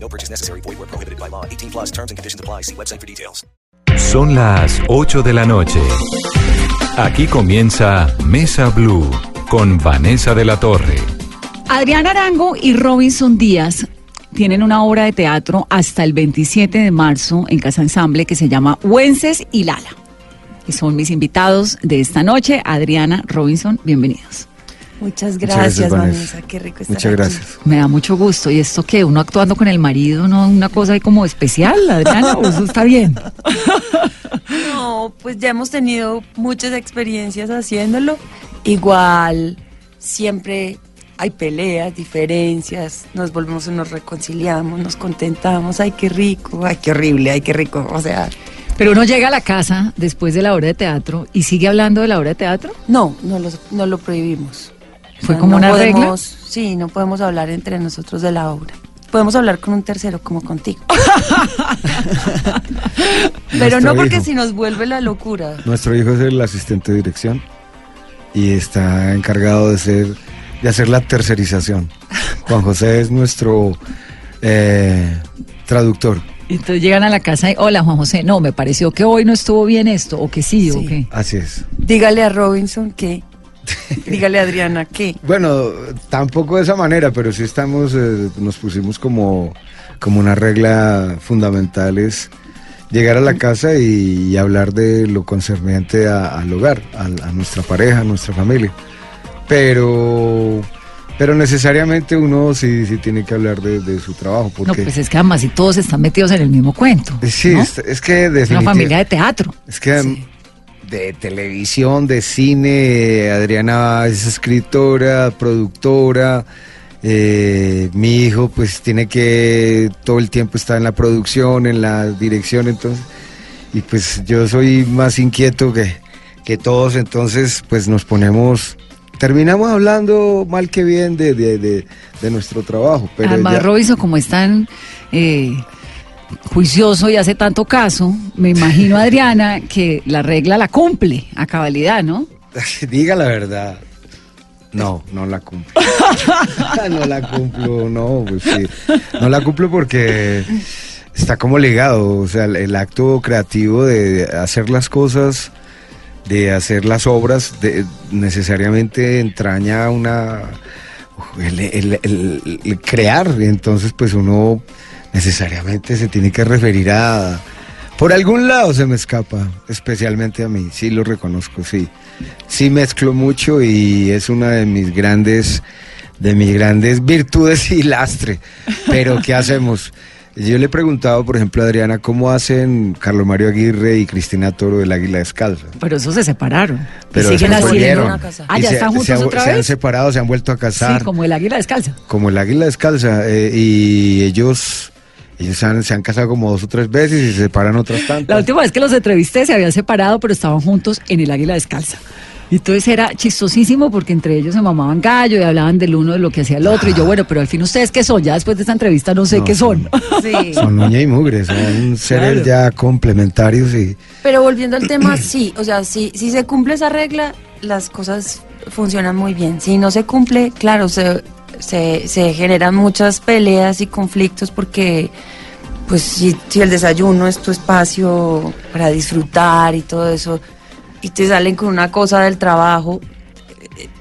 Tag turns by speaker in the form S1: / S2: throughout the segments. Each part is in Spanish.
S1: No purchase necessary. Void where prohibited by law. 18 plus terms and conditions apply. See website for details.
S2: Son las 8 de la noche. Aquí comienza Mesa Blue con Vanessa de la Torre.
S3: Adrián Arango y Robinson Díaz tienen una obra de teatro hasta el 27 de marzo en Casa Ensamble que se llama Wences y Lala. Y son mis invitados de esta noche. Adriana, Robinson, bienvenidos.
S4: Muchas
S5: gracias,
S4: gracias,
S5: Vanessa.
S4: Vanessa. Qué rico estar
S5: Muchas
S4: aquí.
S5: gracias.
S3: Me da mucho gusto. ¿Y esto qué? ¿Uno actuando con el marido? ¿No? ¿Una cosa ahí como especial, Adriana? ¿O eso está bien?
S4: No, pues ya hemos tenido muchas experiencias haciéndolo. Igual, siempre hay peleas, diferencias, nos volvemos y nos reconciliamos, nos contentamos. Ay, qué rico, ay, qué horrible, ay, qué rico. O sea,
S3: Pero uno llega a la casa después de la obra de teatro y sigue hablando de la obra de teatro.
S4: no, no lo, no lo prohibimos. O
S3: ¿Fue
S4: sea,
S3: como
S4: no
S3: una regla?
S4: podemos- Sí, no podemos hablar entre nosotros de la obra. Podemos hablar con un tercero, como contigo. Pero
S5: Nuestro
S4: no porque
S5: hijo.
S4: si nos vuelve la locura.
S5: Nuestro hijo es el asistente de dirección y está encargado de ser de hacer la tercerización. Juan José es nuestro eh, traductor.
S3: Y Entonces llegan a la casa y, hola Juan José, no, me pareció que hoy no estuvo bien esto, o que sí, o que...
S5: Así es.
S4: Dígale a Robinson que. Dígale a Adriana que.
S5: Bueno, tampoco de esa manera, pero sí estamos, eh, nos pusimos como, como una regla fundamental es llegar a la casa y, y hablar de lo concerniente a- al hogar, a, nuestra pareja, a nuestra familia. Pero, pero necesariamente uno sí, sí tiene que hablar de, de su trabajo,
S3: No,
S5: porque
S3: pues es que además si todos están metidos en el mismo cuento.
S5: sí,
S3: ¿no?
S5: es, es que
S3: Es una familia de teatro.
S5: Es que de televisión, de cine, Adriana es escritora, productora. eh, mi hijo pues tiene que todo el tiempo estar en la producción, en la dirección, entonces, y pues yo soy más inquieto que, que todos, entonces pues nos ponemos, terminamos hablando mal que bien de, de, de- de nuestro trabajo. Pero
S3: Además,
S5: ya-
S3: Robinson, como es tan eh, juicioso y hace tanto caso, me imagino, Adriana, que la regla la cumple a cabalidad, ¿no?
S5: Diga la verdad. No, no la cumplo. no la cumplo, no, pues sí. No la cumplo porque está como ligado, o sea, el, el acto creativo de hacer las cosas, de hacer las obras, de- necesariamente entraña una... El, el- el- el crear, entonces pues uno necesariamente se tiene que referir a... Por algún lado se me escapa, especialmente a mí, sí lo reconozco, sí. Sí mezclo mucho y es una de mis grandes, de mis grandes virtudes y lastre. Pero ¿qué hacemos? Yo le he preguntado, por ejemplo, a Adriana, ¿cómo hacen Carlos Mario Aguirre y Cristina Toro del Águila Descalza?
S3: Pero esos se separaron.
S5: Pero
S3: siguen haciendo. Ah, ya
S5: se-
S3: están
S5: se
S3: juntos
S5: han-
S3: otra
S5: Se han
S3: vez.
S5: separado, se han vuelto a casar
S3: Sí, como el águila descalza.
S5: como el águila descalza eh, y ellos ellos han- se han casado como dos o tres veces y se separan otras tantas.
S3: La última vez que los entrevisté se habían separado, pero estaban juntos en el águila descalza. Y entonces era chistosísimo porque entre ellos se mamaban gallo y hablaban del uno de lo que hacía el otro. Y yo, bueno, pero al fin ustedes qué son, ya después de esta entrevista no sé
S5: No,
S3: qué son.
S4: Sí.
S5: Son uña y mugre, son seres ya complementarios y
S4: Pero volviendo al tema, sí. O sea, si, si se cumple esa regla, las cosas funcionan muy bien. Si no se cumple, claro, se, se, se generan muchas peleas y conflictos porque. Pues si, si el desayuno es tu espacio para disfrutar y todo eso, y te salen con una cosa del trabajo,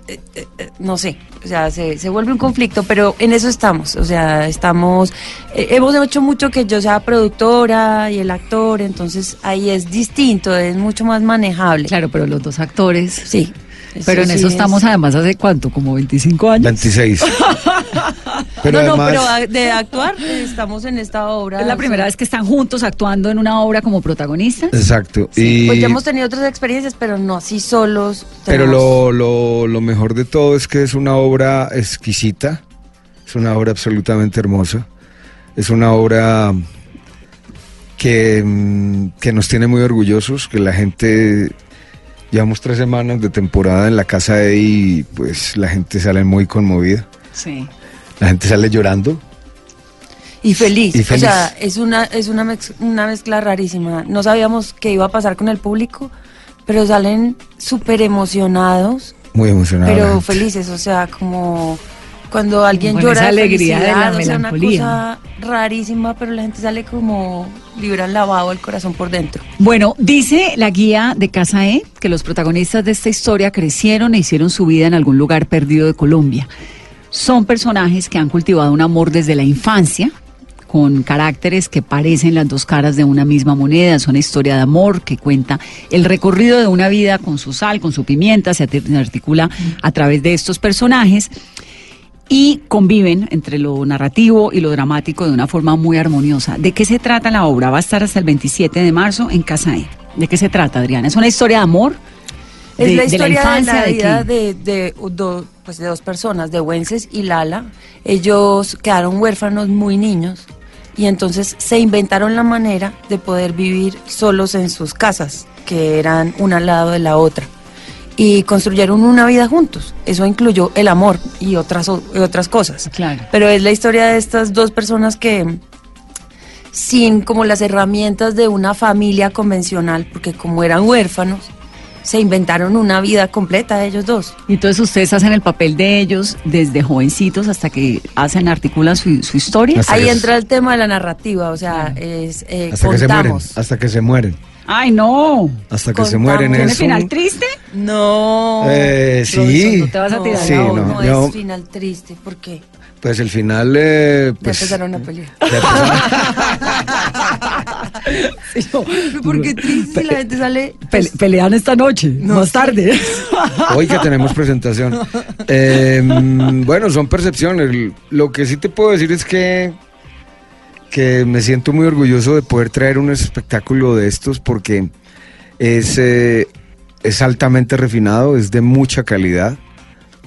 S4: eh, eh, eh, no sé, o sea, se, se vuelve un conflicto, pero en eso estamos, o sea, estamos, hemos hecho mucho que yo sea productora y el actor, entonces ahí es distinto, es mucho más manejable.
S3: Claro, pero los dos actores.
S4: Sí.
S3: Pero en
S4: sí
S3: eso
S4: es-
S3: estamos además hace cuánto, como 25 años.
S5: 26. Pero
S4: no, no,
S5: además,
S4: pero a- de actuar estamos en esta obra.
S3: Es la primera
S4: sea,
S3: vez que están juntos actuando en una obra como protagonistas.
S5: exacto.
S4: sí,
S5: y,
S4: Pues ya hemos tenido otras experiencias, pero no así solos.
S5: pero lo, lo, lo mejor de todo es que es una obra exquisita, es una obra absolutamente hermosa, es una obra que, mm, que nos tiene muy orgullosos, que la gente, llevamos tres semanas de temporada en la casa de y pues la gente sale muy conmovida,
S3: Sí.
S5: la gente sale llorando.
S4: Y feliz.
S5: Y feliz.
S4: O sea, es una, es una, mez- una mezcla rarísima. No sabíamos qué iba a pasar con el público, pero salen súper emocionados,
S5: Muy emocionado. la
S4: pero felices. O sea, como cuando alguien
S3: Con
S4: llora
S3: esa
S4: de
S3: alegría de la
S4: felicidad, o sea, una
S3: melancolía.
S4: cosa rarísima, pero la gente sale como libran lavado el corazón por dentro.
S3: Bueno, dice la guía de Casa E que los protagonistas de esta historia crecieron e hicieron su vida en algún lugar perdido de Colombia. Son personajes que han cultivado un amor desde la infancia, con caracteres que parecen las dos caras de una misma moneda. Es una historia de amor que cuenta el recorrido de una vida con su sal, con su pimienta, se articula a través de estos personajes y conviven entre lo narrativo y lo dramático de una forma muy armoniosa. ¿De qué se trata la obra? Va a estar hasta el 27 de marzo en Casa E. ¿De qué se trata, Adriana? ¿Es una historia de amor?
S4: Es
S3: de,
S4: la historia de la,
S3: infancia, ¿de
S4: vida de, de do- pues de dos personas, de Wences y Lala. Ellos quedaron huérfanos muy niños y entonces se inventaron la manera de poder vivir solos en sus casas, que eran una al lado de la otra. Y construyeron una vida juntos. Eso incluyó el amor y otras, o- y otras cosas.
S3: Claro.
S4: Pero es la historia de estas dos personas que, sin como las herramientas de una familia convencional, porque como eran huérfanos, se inventaron una vida completa ellos dos.
S3: Y entonces ustedes hacen el papel de ellos desde jovencitos hasta que hacen, articulan su, su historia.
S5: Hasta
S4: Ahí entra el tema de la narrativa, o sea, es eh,
S5: Hasta que se mueren,
S4: contamos.
S5: hasta que se mueren,
S3: Ay, no.
S5: hasta que se mueren.
S3: ¿Tiene
S5: es
S3: final triste?
S4: No.
S5: Eh, sí,
S3: no te vas a tirar
S5: sí, no,
S4: no, es final triste, ¿por qué?
S5: pues el final, eh,
S4: Ya
S5: pues,
S4: empezaron a pelear.
S5: ya
S4: Porque triste la gente sale...
S3: Pele- pelean esta noche, más tarde.
S5: Hoy que tenemos presentación. Eh, mm, bueno, son percepciones. Lo que sí te puedo decir es que, que me siento muy orgulloso de poder traer un espectáculo de estos porque es, eh, es altamente refinado, es de mucha calidad.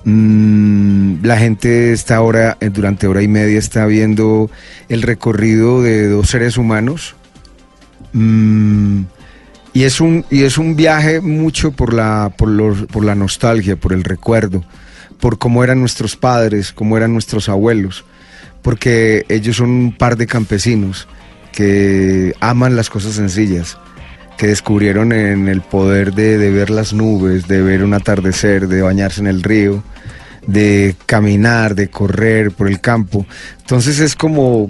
S5: Mm, la gente está ahora, eh, durante hora y media, está viendo el recorrido de dos seres humanos. Mm, y es un, y es un viaje mucho por la, por, los- por la nostalgia, por el recuerdo, por cómo eran nuestros padres, cómo eran nuestros abuelos, porque ellos son un par de campesinos que aman las cosas sencillas, que descubrieron en el poder de, de ver las nubes, de ver un atardecer, de bañarse en el río, de caminar, de correr por el campo. Entonces es como,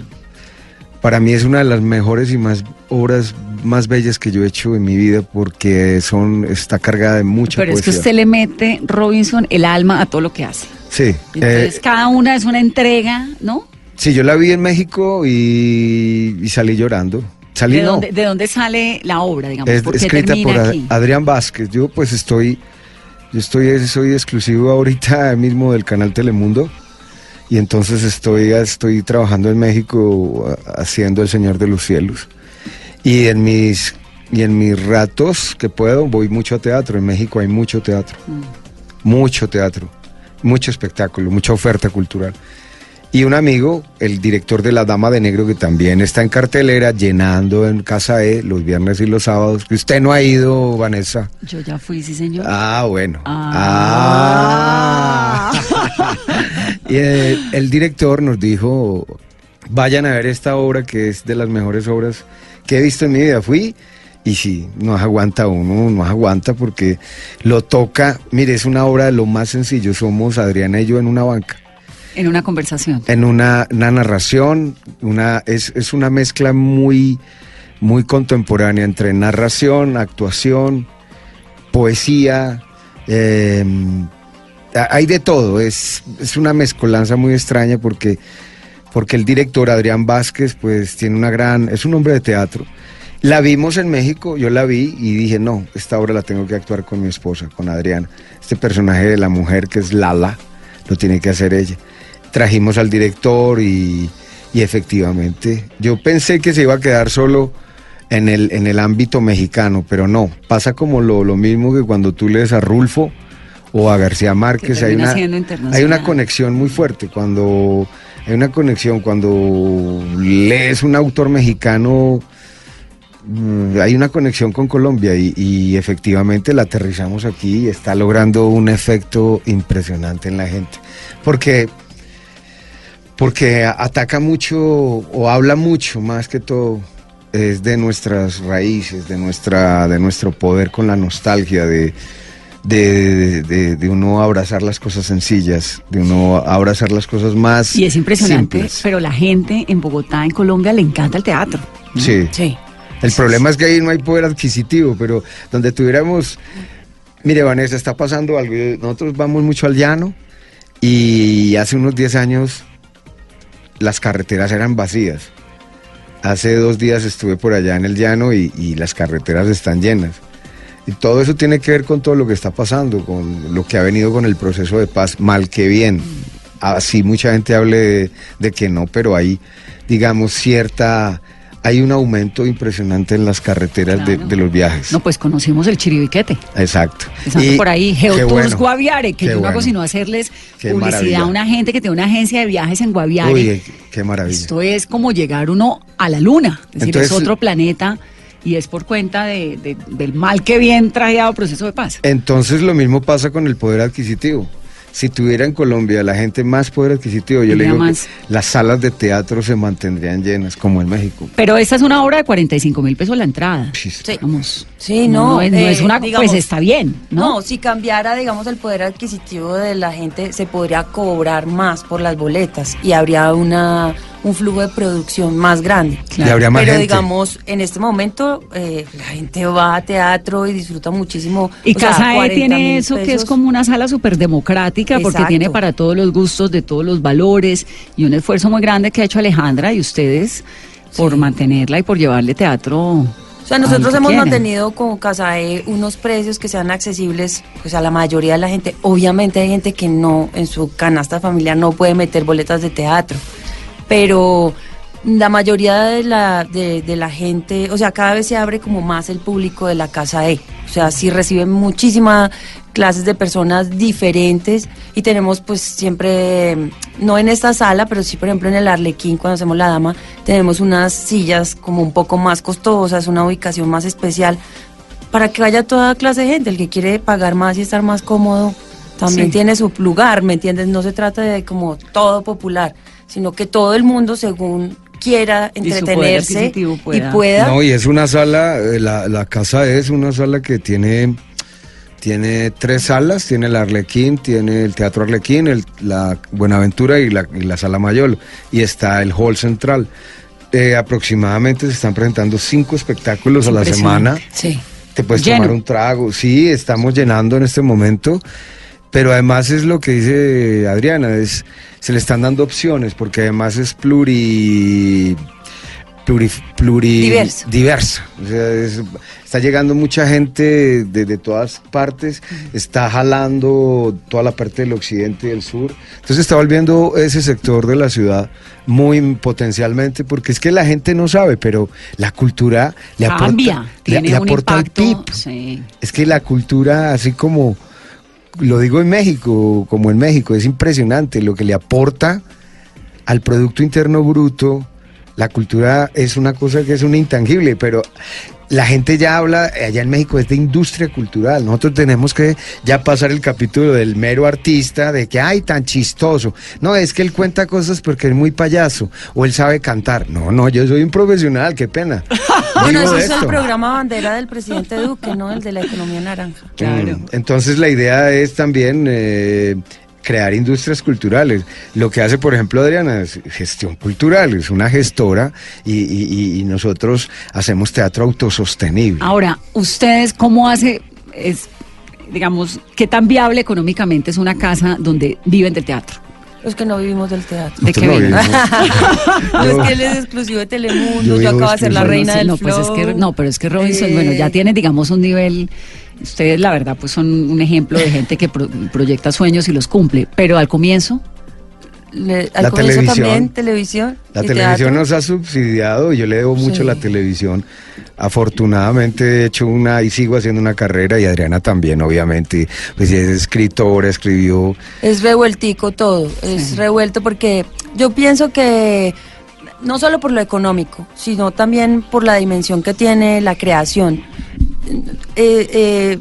S5: para mí es una de las mejores y más obras más bellas que yo he hecho en mi vida porque son está cargada de mucha
S3: Pero es que
S5: poesía.
S3: usted le mete, Robinson, el alma a todo lo que hace.
S5: Sí,
S3: Entonces
S5: eh,
S3: cada una es una entrega, ¿no?
S5: Sí, yo la vi en México y, y salí llorando. Salí
S3: ¿De,
S5: no,
S3: dónde, ¿De dónde sale la obra, digamos?
S5: es
S3: ¿Por qué
S5: escrita por
S3: aquí?
S5: Adrián Vázquez. Yo pues estoy, yo estoy, soy exclusivo ahorita mismo del canal Telemundo y entonces estoy, estoy trabajando en México haciendo El Señor de los Cielos y en mis y en mis ratos que puedo voy mucho a teatro. En México hay mucho teatro, mucho teatro, mucho espectáculo, mucha oferta cultural. Y un amigo, el director de La Dama de Negro, que también está en cartelera, llenando en Casa E los viernes y los sábados. Que usted no ha ido, Vanessa.
S3: Yo ya fui, sí, señor.
S5: Ah, bueno.
S3: Ah.
S5: Ah. y eh, el director nos dijo, vayan a ver esta obra que es de las mejores obras que he visto en mi vida. Fui y sí, no aguanta uno, no aguanta porque lo toca. Mire, es una obra de lo más sencillo. Somos Adriana y yo en una banca
S3: En una conversación.
S5: en una, narración, una, es, es una mezcla muy, muy contemporánea entre narración, actuación, poesía, eh, hay de todo, es, es una mezcolanza muy extraña porque, porque el director Adrián Vázquez pues tiene una gran, es un hombre de teatro. La vimos en México, yo la vi y dije, no, esta obra la tengo que actuar con mi esposa, con Adriana. Este personaje de la mujer que es Lala, lo tiene que hacer ella. Trajimos al director y, y efectivamente, yo pensé que se iba a quedar solo en el, en el ámbito mexicano, pero no, pasa como lo, lo mismo que cuando tú lees a Rulfo o a García Márquez, hay una, hay una conexión muy fuerte, cuando hay una conexión, cuando lees un autor mexicano, mm, hay una conexión con Colombia y, y efectivamente la aterrizamos aquí y está logrando un efecto impresionante en la gente. Porque, porque ataca mucho o habla mucho más que todo es de nuestras raíces, de, nuestra, de nuestro poder con la nostalgia, de, de, de- de uno abrazar las cosas sencillas, de uno abrazar las cosas más
S3: Y es impresionante,
S5: simples.
S3: pero la gente en Bogotá, en Colombia, le encanta el teatro.
S5: Sí.
S4: Sí.
S5: El problema es que ahí no hay poder adquisitivo, pero donde tuviéramos... Mire, Vanessa, está pasando algo. Nosotros vamos mucho al llano y hace unos 10 años las carreteras eran vacías. Hace dos días estuve por allá en el llano y, y las carreteras están llenas. Y todo eso tiene que ver con todo lo que está pasando, con lo que ha venido con el proceso de paz, mal que bien. Así mucha gente hable de, de que no, pero hay, digamos, cierta... Hay un aumento impresionante en las carreteras de,
S3: Claro.
S5: de los viajes.
S3: No, pues conocimos el chiribiquete.
S5: Exacto. Y
S3: por ahí, Geotours
S5: bueno,
S3: Guaviare, que yo no hago
S5: bueno.
S3: sino hacerles
S5: Qué
S3: publicidad
S5: maravilla.
S3: a una gente que tiene una agencia de viajes en Guaviare.
S5: Uy, qué maravilla.
S3: Esto es como llegar uno a la luna, es decir,
S5: Entonces-
S3: es otro planeta y es por cuenta de- de- del mal que bien trajeado proceso de paz.
S5: Entonces lo mismo pasa con el poder adquisitivo. Si tuviera en Colombia la gente más poder adquisitivo, yo le digo
S3: más.
S5: que las salas de teatro se mantendrían llenas, como en México.
S3: Pero esta es una obra de 45 mil pesos la entrada.
S5: Sí.
S3: Vamos.
S4: Sí, no,
S3: No, es, no
S4: eh,
S3: es una.
S4: digamos-
S3: pues está bien, ¿no?
S4: No, si cambiara, digamos, el poder adquisitivo de la gente, se podría cobrar más por las boletas y habría una un flujo de producción más grande.
S5: Y habría más
S4: Pero
S5: gente.
S4: digamos, en este momento eh, la gente va a teatro y disfruta muchísimo.
S3: Y Casa E
S4: 40
S3: tiene eso que es como una sala súper democrática porque tiene para todos los gustos, de todos los valores y un esfuerzo muy grande que ha hecho Alejandra y ustedes por mantenerla y por llevarle teatro.
S4: O sea, nosotros hemos
S3: quieren.
S4: mantenido con Casae unos precios que sean accesibles pues a la mayoría de la gente. Obviamente hay gente que no, en su canasta familiar no puede meter boletas de teatro, pero la mayoría de la, de, de la gente, o sea, cada vez se abre como más el público de la Casa E. O sea, sí reciben muchísimas clases de personas diferentes y tenemos pues siempre, no en esta sala, pero sí por ejemplo en el Arlequín cuando hacemos la dama, tenemos unas sillas como un poco más costosas, una ubicación más especial para que vaya toda clase de gente, el que quiere pagar más y estar más cómodo también
S3: Sí.
S4: tiene su lugar, ¿me entiendes? No se trata de como todo popular, sino que todo el mundo según quiera entretenerse
S3: pueda.
S4: y pueda.
S5: No, y es una sala, eh, la, la casa es una sala que tiene, tiene tres salas, tiene el Arlequín, tiene el Teatro Arlequín, el, la Buenaventura y la, y la Sala Mayor, y está el Hall Central. Eh, aproximadamente se están presentando cinco espectáculos a la semana.
S4: Sí.
S5: Te puedes
S3: Lleno.
S5: tomar un trago. Sí, estamos llenando en este momento. Pero además es lo que dice Adriana, es, se le están dando opciones, porque además es pluri. pluri, pluri-
S4: Diverso.
S5: O sea, es- está llegando mucha gente de, de todas partes, está jalando toda la parte del occidente y del sur. Entonces está volviendo ese sector de la ciudad muy potencialmente, porque es que la gente no sabe, pero la cultura le
S3: Cambia,
S5: aporta, le-
S3: tiene
S5: le
S3: un
S5: aporta
S3: impacto.
S5: PIB.
S3: sí.
S5: Es que la cultura, así como lo digo en México, como en México, es impresionante lo que le aporta al Producto Interno Bruto. La cultura es una cosa que es un intangible, pero la gente ya habla, allá en México es de industria cultural. Nosotros tenemos que ya pasar el capítulo del mero artista, de que, ay, tan chistoso. No, es que él cuenta cosas porque es muy payaso, o él sabe cantar. No, no, yo soy un profesional, qué pena.
S4: Bueno,
S5: de
S4: es el programa bandera del presidente Duque, ¿no? El de la economía naranja.
S3: Claro.
S5: Mm, Entonces la idea es también eh, crear industrias culturales. Lo que hace, por ejemplo, Adriana es gestión cultural, es una gestora y, y- nosotros hacemos teatro autosostenible.
S3: Ahora, ¿ustedes cómo hace, es, digamos, qué tan viable económicamente es una casa donde viven del teatro?
S4: Los que no vivimos del teatro.
S3: ¿De qué
S5: no vivimos.
S4: No, es que él es exclusivo de Telemundo,
S5: Yo
S4: acabo de ser la reina
S3: sí,
S4: del
S3: no, pues es que, no, pero es que Robinson,
S4: Eh,
S3: bueno, ya tiene, digamos, un nivel. Ustedes, la verdad, pues son un ejemplo de gente que pro- proyecta sueños y los cumple. Pero al comienzo,
S4: le- al
S5: La televisión.
S4: también, televisión.
S5: La televisión
S4: teatro.
S5: nos ha subsidiado, yo le debo mucho
S4: Sí.
S5: la televisión. Afortunadamente he hecho una y sigo haciendo una carrera y Adriana también, obviamente. Pues es escritora, escribió.
S4: Es revueltico todo, es revuelto porque yo pienso que no solo por lo económico, sino también por la dimensión que tiene la creación. Eh, eh,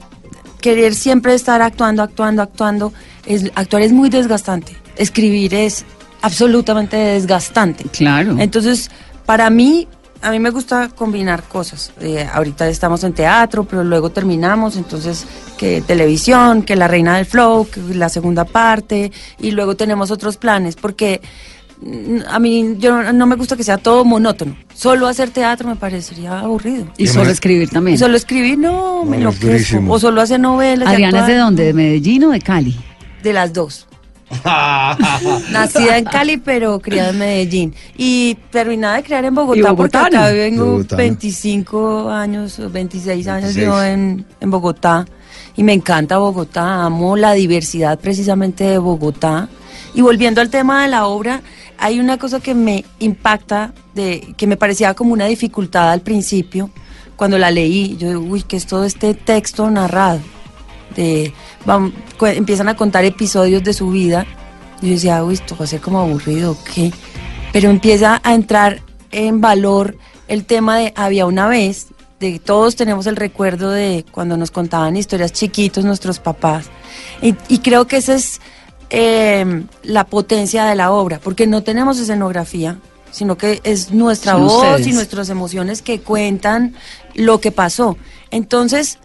S4: querer siempre estar actuando, actuando, actuando, es, actuar es muy desgastante. Escribir es absolutamente desgastante.
S3: Claro.
S4: Entonces, para mí, a mí me gusta combinar cosas. Eh, ahorita estamos en teatro, pero luego terminamos, entonces que televisión, que la reina del flow, que la segunda parte, y luego tenemos otros planes, porque mm, a mí yo no me gusta que sea todo monótono. Solo hacer teatro me parecería aburrido.
S3: Y solo escribir también.
S4: Y solo escribir, no, me
S5: No, durísimo.
S4: O solo hacer novelas.
S3: Adriana es de dónde, de Medellín o de Cali.
S4: De las dos. Nacida en Cali, pero criada en Medellín. Y terminada de criar en Bogotá, porque acá vengo
S5: Bogotana.
S4: 25 años, o 26 años
S5: 26.
S4: vivo en, en Bogotá. Y me encanta Bogotá, amo la diversidad precisamente de Bogotá. Y volviendo al tema de la obra, hay una cosa que me impacta, de, que me parecía como una dificultad al principio, cuando la leí. Yo digo, uy, ¿qué es todo este texto narrado? de empiezan a contar episodios de su vida. Y yo decía, uy, esto va a ser como aburrido, ¿qué? Pero empieza a entrar en valor el tema de había una vez, de todos tenemos el recuerdo de cuando nos contaban historias chiquitos nuestros papás. Y, y creo que esa es eh, la potencia de la obra, porque no tenemos escenografía, sino que es nuestra
S3: Son
S4: voz
S3: ustedes.
S4: y nuestras emociones que cuentan lo que pasó. Entonces,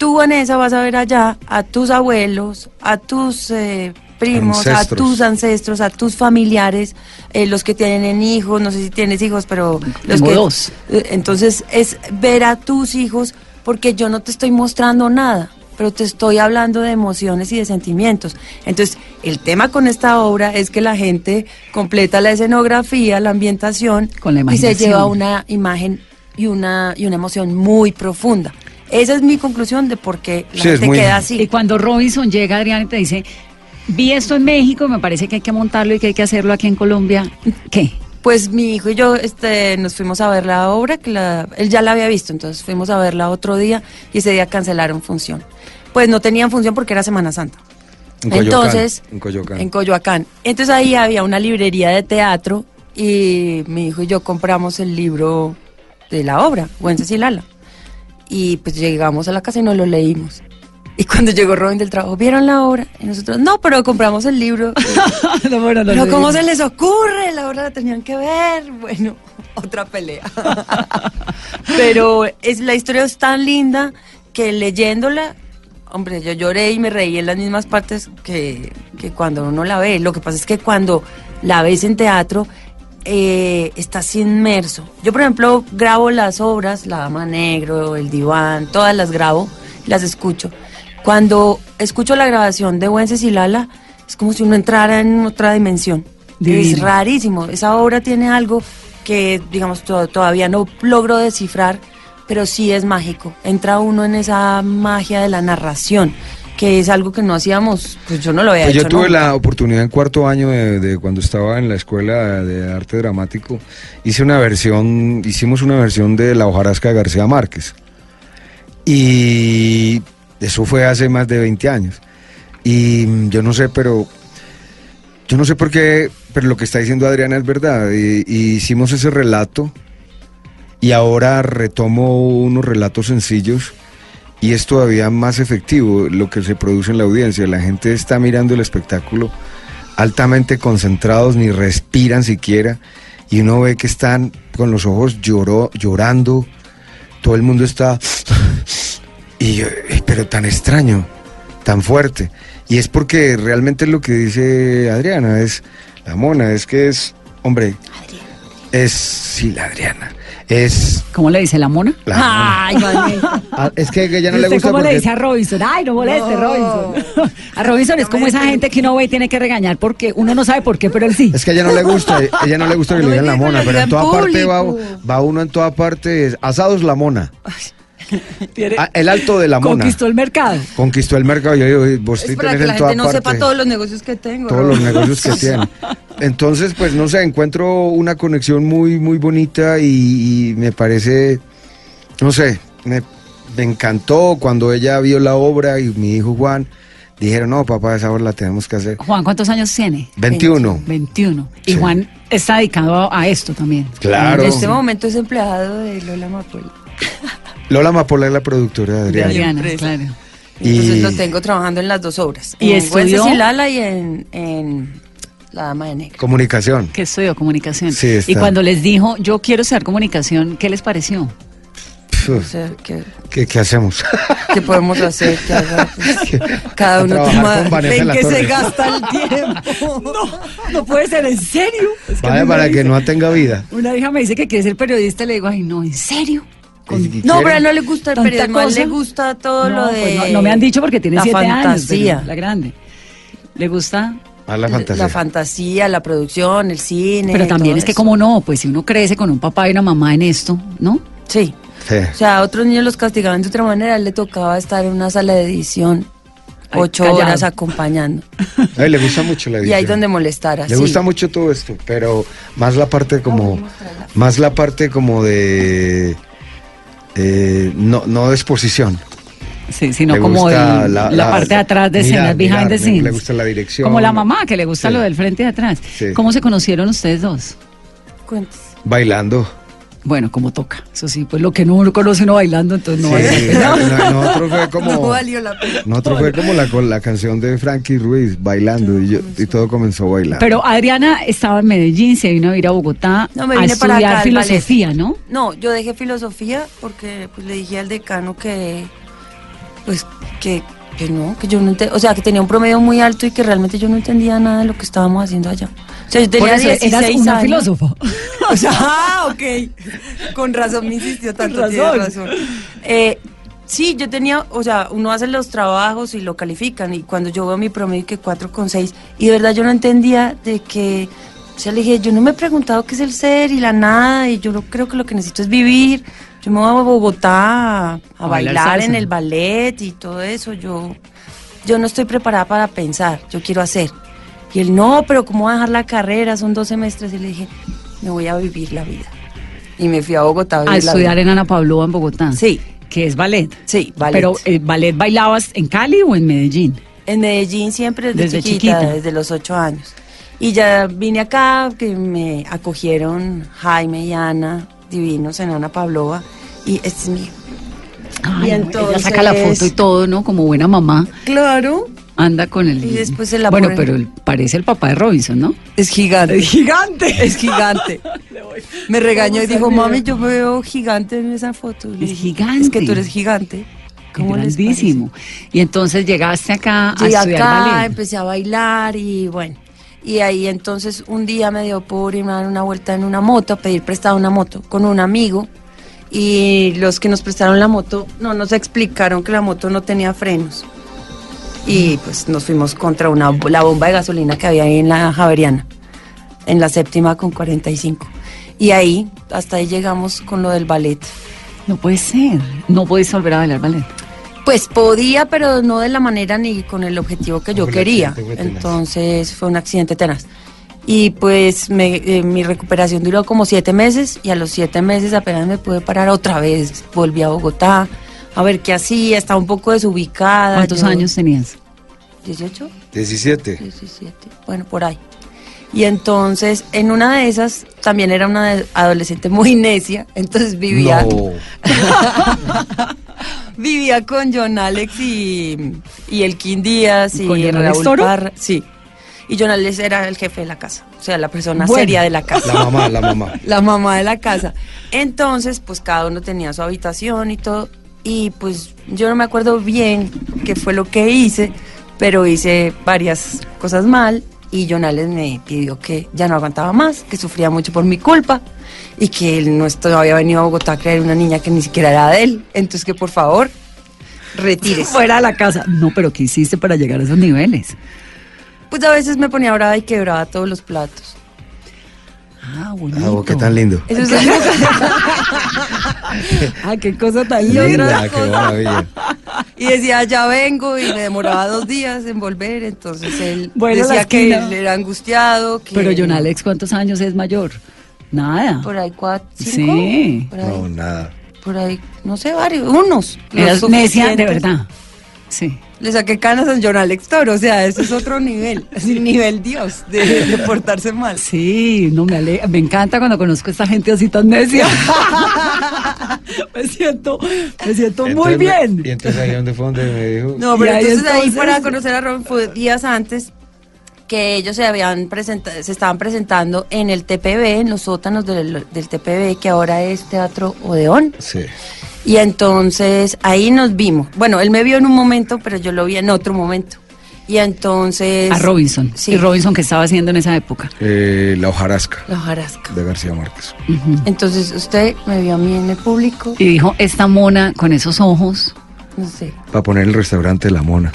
S4: tú, Vanessa, vas a ver allá a tus abuelos, a tus eh, primos, a tus ancestros, a tus familiares, eh, los que tienen hijos, no sé si tienes hijos, pero los
S3: Tengo
S4: que...
S3: dos.
S4: Eh, Entonces, es ver a tus hijos, porque yo no te estoy mostrando nada, pero te estoy hablando de emociones y de sentimientos. Entonces, el tema con esta obra es que la gente completa la escenografía, la ambientación,
S3: Con la
S4: y se lleva una imagen y una, y una emoción muy profunda. Esa es mi conclusión de por qué la
S5: Sí,
S4: gente
S5: muy-
S4: queda
S3: Y
S4: así.
S3: cuando Robinson llega, Adriana, y te dice, vi esto en México, me parece que hay que montarlo y que hay que hacerlo aquí en Colombia, ¿qué?
S4: Pues mi hijo y yo este, nos fuimos a ver la obra, que la- él ya la había visto, entonces fuimos a verla otro día y ese día cancelaron función. Pues no tenían función porque era Semana Santa.
S5: En Coyoacán,
S4: Entonces,
S5: en Coyoacán.
S4: en Coyoacán. Entonces ahí había una librería de teatro y mi hijo y yo compramos el libro de la obra, Wences y Lala. Y pues llegamos a la casa y nos lo leímos. Y cuando llegó Robin del trabajo, ¿vieron la obra? Y nosotros, no, pero compramos el libro. pero ¿cómo se les ocurre? La obra la tenían que ver. Bueno, otra pelea. pero es, la historia es tan linda que leyéndola, hombre, yo lloré y me reí en las mismas partes que, que cuando uno la ve. Lo que pasa es que cuando la ves en teatro, eh, estás inmerso. Yo, por ejemplo, grabo las obras, La Dama Negro, El Diván, todas las grabo, las escucho. Cuando escucho la grabación de Wences y Lala, es como si uno entrara en otra dimensión. Es rarísimo. Esa obra tiene algo que, digamos, to- todavía no logro descifrar, pero sí es mágico. Entra uno en esa magia de la narración, que es algo que no hacíamos, pues yo no lo había
S5: Pues
S4: hecho.
S5: yo tuve
S4: nunca.
S5: la oportunidad en cuarto año de, de cuando estaba en la escuela de arte dramático, hice una versión, hicimos una versión de La hojarasca de García Márquez. Y eso fue hace más de 20 años. Y yo no sé, pero yo no sé por qué, pero lo que está diciendo Adriana es verdad. Y, y hicimos ese relato y ahora retomo unos relatos sencillos y es todavía más efectivo lo que se produce en la audiencia. La gente está mirando el espectáculo altamente concentrados, ni respiran siquiera, y uno ve que están con los ojos lloró, llorando, todo el mundo está, y pero tan extraño, tan fuerte. Y es porque realmente lo que dice Adriana es, la mona, es que es, hombre, es, sí, la Adriana, es
S3: ¿Cómo le dice la mona?
S5: la mona.
S4: Ay, Vanessa.
S5: Ah, es que ella no
S3: ¿Y
S5: le gusta
S3: cómo le
S5: porque-
S3: dice a Robinson? Ay, no moleste,
S4: No.
S3: Robinson. A Robinson es como esa gente que uno ve y tiene que regañar porque uno no sabe por qué, pero él sí.
S5: Es que a ella no le gusta, ella no le gusta que
S4: No
S5: le digan la mona, pero en toda parte va, va uno en toda parte, asados la mona.
S3: Tiene-
S5: Ah, el alto de la mona.
S3: Conquistó el mercado.
S5: Conquistó el mercado, yo digo, vos
S4: Es para que la gente no
S5: parte
S4: sepa todos los negocios que tengo.
S5: todos
S4: ¿no?
S5: los negocios que tiene. Entonces, pues no sé, encuentro una conexión muy, muy bonita y, y me parece, no sé, me, me encantó cuando ella vio la obra y mi hijo Juan dijeron, no, papá, esa obra la tenemos que hacer.
S3: Juan, ¿cuántos años tiene?
S5: 21.
S3: 21. Y
S5: Sí.
S3: Juan está dedicado a, a esto también.
S5: Claro.
S4: En este momento es empleado de Lola Mapuel.
S5: Lola Mapola es la productora de
S3: De
S5: Adriana.
S3: Adriana, claro.
S4: Entonces
S5: Y-
S4: lo tengo trabajando en las dos obras.
S3: ¿Y
S4: en
S3: estudió?
S4: Y Lala y en, en La Dama de Negro.
S5: Comunicación.
S3: Que estudió comunicación.
S5: Sí, está.
S3: y cuando les dijo, yo quiero estudiar comunicación, ¿qué les pareció?
S4: O sea, ¿qué,
S5: ¿Qué, qué hacemos?
S4: qué podemos hacer? ¿Qué? Pues, cada uno toma...
S5: La
S4: que se gasta el tiempo.
S3: No puede ser, ¿en serio? Es que
S5: para que no tenga vida.
S3: Una hija me dice que quiere ser periodista y le digo, ay, no, ¿en serio? Con-
S5: ¿Y
S4: No, pero a no le gusta el
S3: ¿Tanta
S4: periodismo, a él
S3: cosa?
S4: le gusta todo
S3: No,
S4: lo
S3: pues
S4: de...
S3: no, no me han dicho porque tiene
S4: la
S3: siete años.
S4: fantasía.
S3: pero La grande. ¿Le gusta?
S5: A la fantasía.
S4: La fantasía, la producción, el cine.
S3: Pero también es que
S4: eso.
S3: como no, pues si uno crece con un papá y una mamá en esto, ¿no?
S4: Sí.
S5: Sí.
S4: O sea, a otros niños los castigaban de otra manera, a él le tocaba estar en una sala de edición
S3: Ay,
S4: ocho horas acompañando.
S5: A él le gusta mucho la
S4: Y
S5: edición.
S4: ahí donde molestara.
S5: Le
S4: sí.
S5: gusta mucho todo esto, pero más la parte como, más la parte como de, eh, no, no de exposición.
S3: Sí, sino
S5: Le
S3: como el- la,
S5: la- la-
S3: parte de atrás de escenas, behind the
S5: le-
S3: scenes.
S5: le gusta la dirección.
S3: Como la mamá, que le gusta
S5: Sí.
S3: lo del frente y de atrás.
S5: Sí.
S3: ¿Cómo se conocieron ustedes dos?
S4: Cuentes.
S5: Bailando.
S3: Bueno, como toca. Eso sí, pues lo que no uno conoce uno bailando, entonces no
S5: Sí,
S3: vale la pena.
S5: no- nosotros fue como,
S4: No valió la pena.
S5: nosotros fue como la, con la canción de Frankie Ruiz, bailando, y, yo- y todo comenzó bailando.
S3: Pero Adriana estaba en Medellín, se vino a ir a Bogotá
S4: No, me
S3: a
S4: vine para
S3: estudiar
S4: acá, al
S3: filosofía, ¿no?
S4: No, yo dejé filosofía porque pues, le dije al decano que, pues, que, que no, que yo no ente- o sea, que tenía un promedio muy alto y que realmente yo no entendía nada de lo que estábamos haciendo allá. O sea, yo tenía
S3: eso
S4: 16
S3: eras una
S4: años.
S3: filósofa.
S4: O sea, ah, ok. Con razón me insistió tanto,
S3: Con razón.
S4: Eh, sí, yo tenía, o sea, uno hace los trabajos y lo califican y cuando yo veo mi promedio que 4,6 y de verdad yo no entendía de que, o sea, le dije, yo no me he preguntado qué es el ser y la nada y yo no creo que lo que necesito es vivir. Yo me voy a Bogotá a, a
S3: bailar
S4: bailar en el ballet y todo eso. Yo, yo no estoy preparada para pensar, yo quiero hacer. Y él, no, pero ¿cómo va a dejar la carrera? Son dos semestres. Y le dije, me voy a vivir la vida. Y me fui a Bogotá a
S3: A
S4: la
S3: estudiar
S4: vida.
S3: en Ana Pavlova en Bogotá.
S4: Sí,
S3: Que es ballet.
S4: sí, ballet.
S3: Pero eh, ballet bailabas en Cali o en Medellín.
S4: en Medellín siempre desde,
S3: Desde
S4: chiquita,
S3: chiquita.
S4: desde los ocho años. Y ya vine acá, que me acogieron Jaime y Ana, divinos en Ana Pavlova. Y este es mi...
S3: Ay,
S4: Y
S3: ella
S4: entonces-
S3: saca la foto y todo, ¿no? Como buena mamá.
S4: Claro.
S3: Anda con el.
S4: Y después se la
S3: Bueno, pero él parece el papá de Robinson, ¿no?
S4: Es gigante.
S3: Es gigante.
S4: Es gigante. Me regañó y dijo, mami, yo me veo gigante en esa foto. Le
S3: Es
S4: dije,
S3: gigante.
S4: Es que tú eres gigante. ¿Cómo les
S3: Grandísimo. Y entonces llegaste acá a
S4: Llegué
S3: estudiar
S4: acá,
S3: ballet.
S4: empecé a bailar y bueno. Y ahí entonces un día me dio por irme a dar una vuelta en una moto, a pedir prestada una moto con un amigo. Y los que nos prestaron la moto no nos explicaron que la moto no tenía frenos. Y pues nos fuimos contra una, la bomba de gasolina que había ahí en la Javeriana, en la séptima con 45. Y ahí, hasta ahí llegamos con lo del ballet.
S3: No puede ser. No puedes volver a bailar ballet.
S4: Pues podía, pero no de la manera ni con el objetivo que yo quería. Entonces fue un accidente tenaz. Y pues me- eh, mi recuperación duró como siete meses y a los siete meses apenas me pude parar otra vez. Volví a Bogotá a ver qué hacía, estaba un poco desubicada.
S3: ¿Cuántos
S4: yo-
S3: años tenías?
S4: ¿18?
S5: 17.
S4: 17, bueno, por ahí. Y entonces, en una de esas, también era una adolescente muy necia, entonces vivía,
S5: No.
S4: vivía con John Alex y, y Elkin Díaz y
S3: ¿Con
S4: Raúl
S3: Toro?
S4: Parra. Sí. Y John Alex era el jefe de la casa, o sea, la persona
S3: Bueno.
S4: seria de la casa.
S5: La mamá, la mamá.
S4: la mamá de la casa. Entonces, pues cada uno tenía su habitación y todo. Y pues yo no me acuerdo bien qué fue lo que hice, pero hice varias cosas mal. Y Jonales me pidió que ya no aguantaba más, que sufría mucho por mi culpa y que él no había venido a Bogotá a creer una niña que ni siquiera era de él. Entonces que por favor, retírese.
S3: Fuera de la casa. No, pero ¿qué hiciste para llegar a esos niveles?
S4: Pues a veces me ponía brava y quebraba todos los platos.
S3: Ah,
S5: Ah,
S3: bonito.
S5: oh, qué tan lindo.
S4: Eso es
S3: Ah, qué cosa tan
S5: Linda, qué maravilla.
S4: Y decía, ya vengo, y me demoraba dos días en volver. Entonces él
S3: Bueno,
S4: decía que él era angustiado. Que
S3: Pero John Alex, ¿cuántos años es mayor? Nada.
S4: Por ahí cuatro, cinco.
S3: Sí.
S4: Por ahí,
S5: No, nada.
S4: por ahí, no sé, varios, unos. los
S3: Eras necia de verdad. Sí.
S4: Le saqué canas a John Alex Toro, o sea, eso es otro nivel, es un nivel Dios de, de portarse mal.
S3: Sí, no me ale- me encanta cuando conozco a esta gente así tan necia. me siento, me siento muy
S5: Entonces
S3: bien.
S5: Y entonces ahí donde fue donde me dijo.
S4: No, pero
S3: ahí
S4: entonces, ahí
S3: entonces-
S4: para conocer a Robin fue días antes que ellos se habían presentado, se estaban presentando en el TPB, en los sótanos del, del TPB, que ahora es Teatro Odeón.
S5: Sí.
S4: Y entonces ahí nos vimos. Bueno, él me vio en un momento, pero yo lo vi en otro momento. Y entonces...
S3: A Robinson.
S4: Sí.
S3: ¿Y Robinson qué estaba haciendo en esa época?
S5: Eh, la hojarasca
S4: La hojarasca.
S5: de García Márquez.
S4: Entonces usted me vio a mí en el público,
S3: Y dijo, esta mona con esos ojos.
S4: No sé.
S5: Para poner el restaurante La Mona.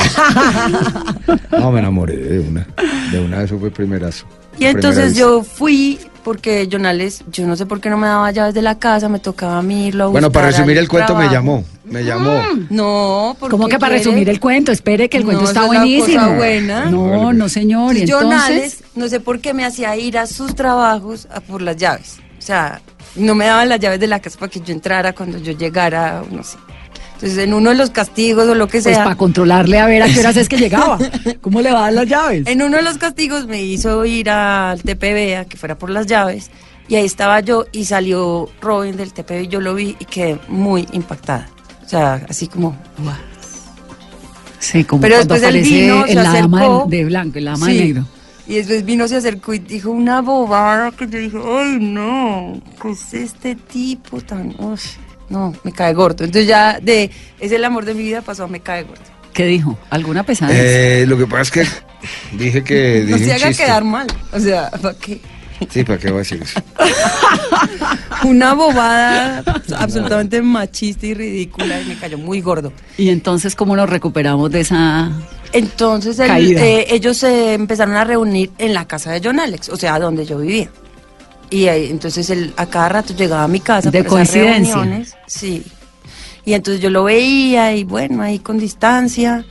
S5: no, me enamoré de una. De una, eso fue primerazo.
S4: Y entonces yo fui, porque Jonales, yo no sé por qué no me daba llaves de la casa, me tocaba a mí irlo a
S5: Bueno, para resumir el cuento, me llamó. Me llamó.
S4: No, porque
S3: ¿Cómo que para
S4: quiere?
S3: resumir el cuento? Espere que el
S4: No,
S3: cuento está buenísimo.
S4: cosa buena.
S3: No, no señor. Y
S4: Entonces,
S3: entonces,
S4: Jonales, no sé por qué me hacía ir a sus trabajos a por las llaves. O sea, no me daban las llaves de la casa para que yo entrara cuando yo llegara, no sé. Entonces, en uno de los castigos o lo que
S3: pues
S4: sea,
S3: para controlarle a ver a qué horas es que llegaba. ¿Cómo le va a dar las llaves?
S4: en uno de los castigos me hizo ir al TPB a que fuera por las llaves. Y ahí estaba yo y salió Robin del TPB y yo lo vi y quedé muy impactada. O sea, así como.
S3: Sí, como
S4: Pero después él vino, se acercó.
S3: de, blanco, el dama
S4: Sí.
S3: de negro.
S4: Y después vino, se acercó y dijo una bobada que yo dije, ay no, ¿qué es este tipo tan... Uf, no, me cae gordo. Entonces ya de es el amor de mi vida pasó a me cae gordo.
S3: ¿Qué dijo? ¿Alguna pesadez?
S5: Eh, lo que pasa es que dije que.
S4: No
S5: Dije
S4: se haga
S5: chiste.
S4: quedar mal. O sea, ¿para qué?
S5: Sí, ¿para qué voy a decir eso?
S4: Una bobada absolutamente machista y ridícula y me cayó muy gordo.
S3: Y entonces, ¿cómo nos recuperamos de esa...?
S4: Entonces el-
S3: Caída.
S4: eh, ellos se empezaron a reunir en la casa de John Alex, o sea, donde yo vivía. Y ahí, entonces él a cada rato llegaba a mi casa
S3: De coincidencia.
S4: reuniones. Sí. Y entonces yo lo veía y bueno, ahí con distancia.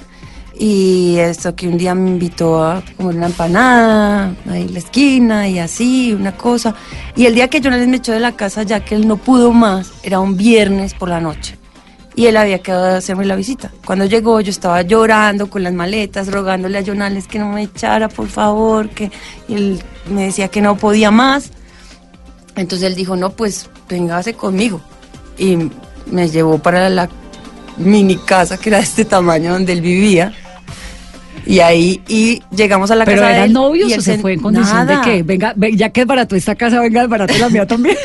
S4: Y esto que un día me invitó a comer una empanada ahí en la esquina y así, una cosa. Y el día que John Alex me echó de la casa, ya que él no pudo más, era un viernes por la noche y él había quedado de hacerme la visita. Cuando llegó yo estaba llorando con las maletas, rogándole a Jonales que no me echara, por favor, que y él me decía que no podía más. Entonces él dijo, no, pues véngase conmigo. Y me llevó para la mini casa que era de este tamaño donde él vivía. Y ahí, y llegamos a la
S3: ¿Pero
S4: casa de
S3: eran
S4: él,
S3: novios
S4: y
S3: o se fue en condición
S4: Nada.
S3: de que, venga, ve- ya que es barato esta casa, venga, es barato la mía también?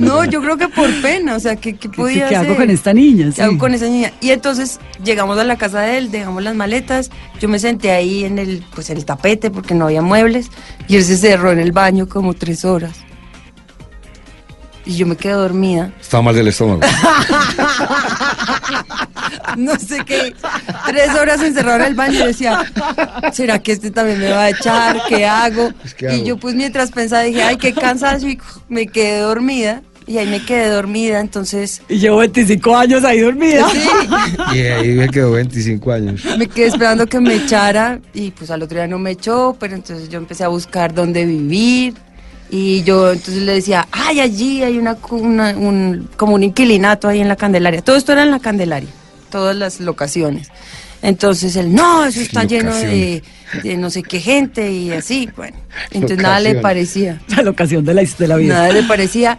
S4: No, yo creo que por pena, o sea, ¿qué, qué
S3: ¿Qué,
S4: podía
S3: qué hago
S4: hacer?
S3: con esta niña?
S4: ¿Qué hago con esa niña? Y entonces llegamos a la casa de él, dejamos las maletas, yo me senté ahí en el, pues en el tapete porque no había muebles y él se cerró en el baño como tres horas. Y yo me quedé dormida.
S5: Estaba mal del estómago.
S4: No sé qué. Tres horas encerrado en el baño y decía, ¿será que este también me va a echar? ¿Qué hago?
S5: Pues, ¿qué
S4: y yo pues mientras pensaba dije, ay, qué cansancio y me quedé dormida. Y ahí me quedé dormida, entonces...
S3: Y llevo 25 años ahí dormida.
S4: Sí.
S5: y ahí me quedó 25 años.
S4: Me quedé esperando que me echara y pues al otro día no me echó, pero entonces yo empecé a buscar dónde vivir y yo entonces le decía, ay, allí hay una, una- un, como un inquilinato ahí en la Candelaria. Todo esto era en la Candelaria, todas las locaciones. Entonces él, no, eso está lleno de, de no sé qué gente y así, bueno. Entonces nada le parecía.
S3: La locación de la, de la vida.
S4: Nada le parecía.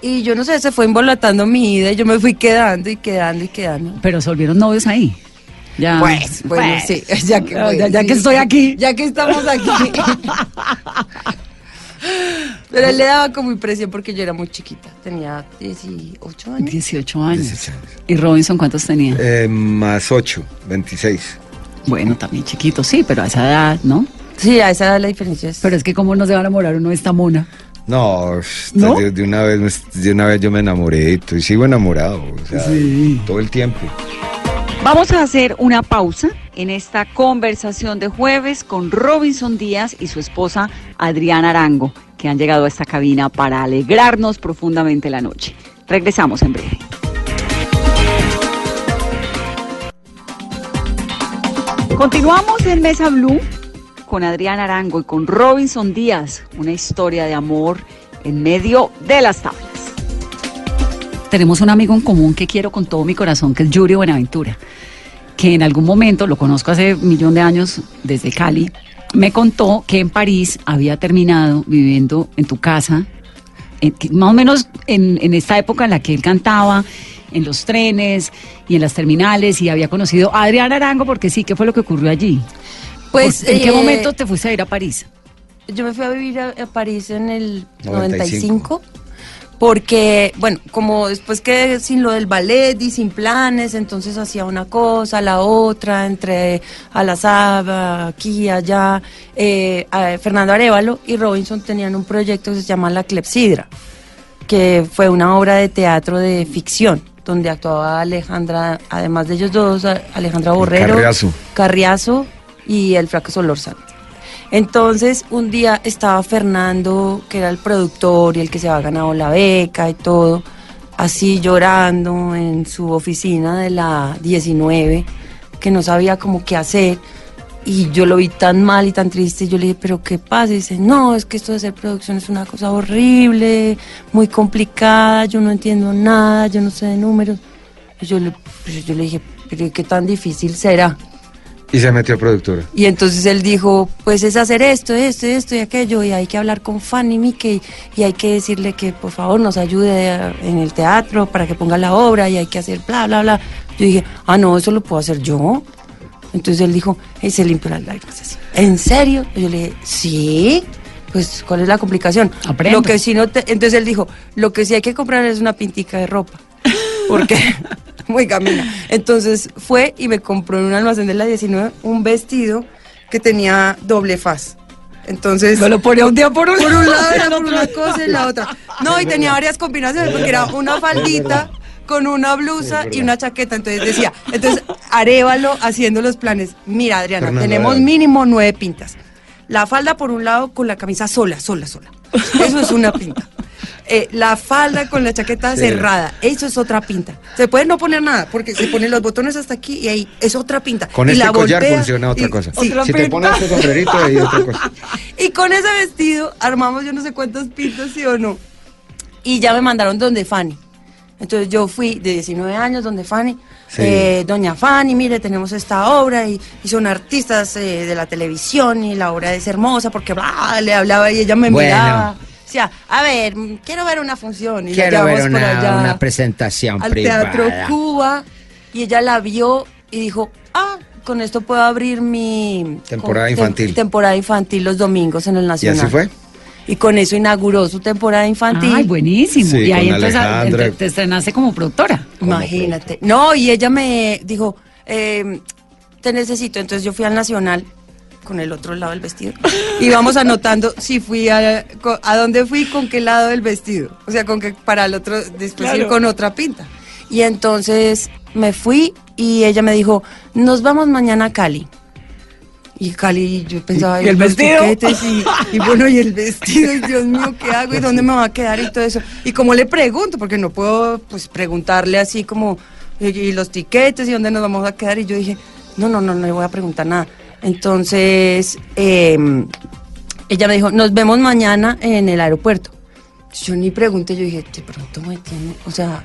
S4: Y yo no sé, se fue embolatando mi vida y yo me fui quedando y quedando y quedando.
S3: Pero se volvieron novios ahí. Ya.
S4: Pues, bueno,
S3: Pues,
S4: sí, ya que,
S3: ya-
S4: pues,
S3: ya, ya
S4: sí.
S3: que estoy aquí.
S4: Ya que estamos aquí. Pero él le daba como impresión porque yo era muy chiquita, tenía 18 años.
S3: 18 años.
S5: 18 años.
S3: ¿Y Robinson cuántos tenía?
S5: Eh, más 8, 26.
S3: Bueno, también chiquito, sí, pero a esa edad, ¿no?
S4: Sí, a esa edad la diferencia es...
S3: Pero es que cómo no se va a enamorar uno de esta mona.
S5: No,
S3: ¿No?
S5: De, de una vez, de una vez yo me enamoré y sigo enamorado. O sea,
S3: Sí.
S5: todo el tiempo.
S6: Vamos a hacer una pausa en esta conversación de jueves con Robinson Díaz y su esposa Adriana Arango, que han llegado a esta cabina para alegrarnos profundamente la noche. Regresamos en breve. Continuamos en Mesa Blue con Adriana Arango y con Robinson Díaz, una historia de amor en medio de las tablas.
S3: Tenemos un amigo en común que quiero con todo mi corazón, que es Yuri Buenaventura, que en algún momento, lo conozco hace un millón de años desde Cali, me contó que en París había terminado viviendo en tu casa, en- más o menos en, en esta época en la que él cantaba, en los trenes y en las terminales, y había conocido a Adrián Arango, porque sí, ¿qué fue lo que ocurrió allí?
S4: Pues,
S3: ¿En qué
S4: eh,
S3: momento te fuiste a ir a París?
S4: Yo me fui a vivir a, a París en el
S5: 95.
S4: 95. Porque, bueno, como después que sin lo del ballet y sin planes, entonces hacía una cosa, la otra, entre a la Saba, aquí, allá. Eh, a- Fernando Arevalo y Robinson tenían un proyecto que se llama La Clepsidra, que fue una obra de teatro de ficción, donde actuaba Alejandra, además de ellos dos, Alejandra Borrero,
S5: Carriazo.
S4: Carriazo y el Flaco Solórzano. Entonces, un día estaba Fernando, que era el productor y el que se había ganado la beca y todo, así llorando en su oficina de la 19, que no sabía cómo qué hacer. Y yo lo vi tan mal y tan triste, yo le dije, ¿pero qué pasa? Y dice, no, es que esto de hacer producción es una cosa horrible, muy complicada, yo no entiendo nada, yo no sé de números. Y yo le, pues yo le dije, ¿pero qué tan difícil será?
S5: Y se metió a productora.
S4: Y entonces él dijo, pues es hacer esto, esto, esto y aquello, y hay que hablar con Fanny Mickey, y hay que decirle que por favor nos ayude en el teatro para que ponga la obra, y hay que hacer bla, bla, bla. Yo dije, ah, no, eso lo puedo hacer yo. Entonces él dijo, y se limpió las lágrimas así. ¿En serio? Y yo le dije, sí. Pues, ¿cuál es la complicación?
S3: Aprendo.
S4: Lo que si no te... Entonces él dijo, lo que sí hay que comprar es una pintica de ropa. Porque muy camina. Entonces fue y me compró en un almacén de la 19 un vestido que tenía doble faz. Entonces.
S3: Me lo ponía un día por un
S4: Por un lado era por una cosa y la otra. No, y tenía varias combinaciones, porque era una faldita con una blusa y una chaqueta. Entonces decía, entonces Arevalo haciendo los planes. Mira, Adriana,
S5: Fernando
S4: tenemos mínimo nueve pintas. La falda por un lado con la camisa sola, sola, sola. Eso es una pinta. Eh, la falda con la chaqueta
S5: Sí.
S4: cerrada, eso es otra pinta. Se puede no poner nada, porque se ponen los botones hasta aquí y ahí es otra pinta.
S5: Con
S4: Y
S5: este
S4: la
S5: collar
S4: voltea
S5: funciona otra
S4: y-
S5: cosa.
S4: sí.
S5: si te pones este sombrerito, ahí otra cosa.
S4: Y con ese vestido armamos yo no sé cuántos pintos, sí o no. Y ya me mandaron donde Fanny. Entonces yo fui de 19 años donde Fanny.
S5: Sí.
S4: eh, Doña Fanny, mire, tenemos esta obra y, y son artistas eh, de la televisión y la obra es hermosa porque bla, le hablaba y ella me
S7: Bueno.
S4: miraba. Decía, a ver, quiero ver una función. Y la
S7: Quiero ver
S4: por
S7: una,
S4: allá
S7: una presentación
S4: al
S7: privada.
S4: Teatro Cuba y ella la vio y dijo, ah, con esto puedo abrir mi
S5: Temporada
S4: con-
S5: infantil.
S4: temporada infantil los domingos en el
S5: ¿Y
S4: Nacional.
S5: así fue?
S4: Y con eso inauguró su temporada infantil.
S3: Ay, buenísimo.
S5: Sí,
S3: y ahí entonces te, te estrenaste como productora.
S4: Imagínate. No, y ella me dijo, eh, te necesito. Entonces yo fui al Nacional con el otro lado del vestido. Y vamos anotando si fui a, dónde fui, con qué lado del vestido. O sea, con que para el otro, después ir con otra pinta. Y entonces me fui y ella me dijo, nos vamos mañana a Cali. Y Cali, yo pensaba,
S3: ¿Y el
S4: los
S3: vestido?
S4: Y, y bueno, y el vestido, y Dios mío, ¿qué hago? ¿Y dónde me va a quedar? Y todo eso. Y como le pregunto, porque no puedo pues preguntarle así como, y, y los tiquetes y dónde nos vamos a quedar. Y yo dije, no, no, no, no le voy a preguntar nada. Entonces, eh, ella me dijo, nos vemos mañana en el aeropuerto. Yo ni pregunté, yo dije, de pronto me tiene, o sea,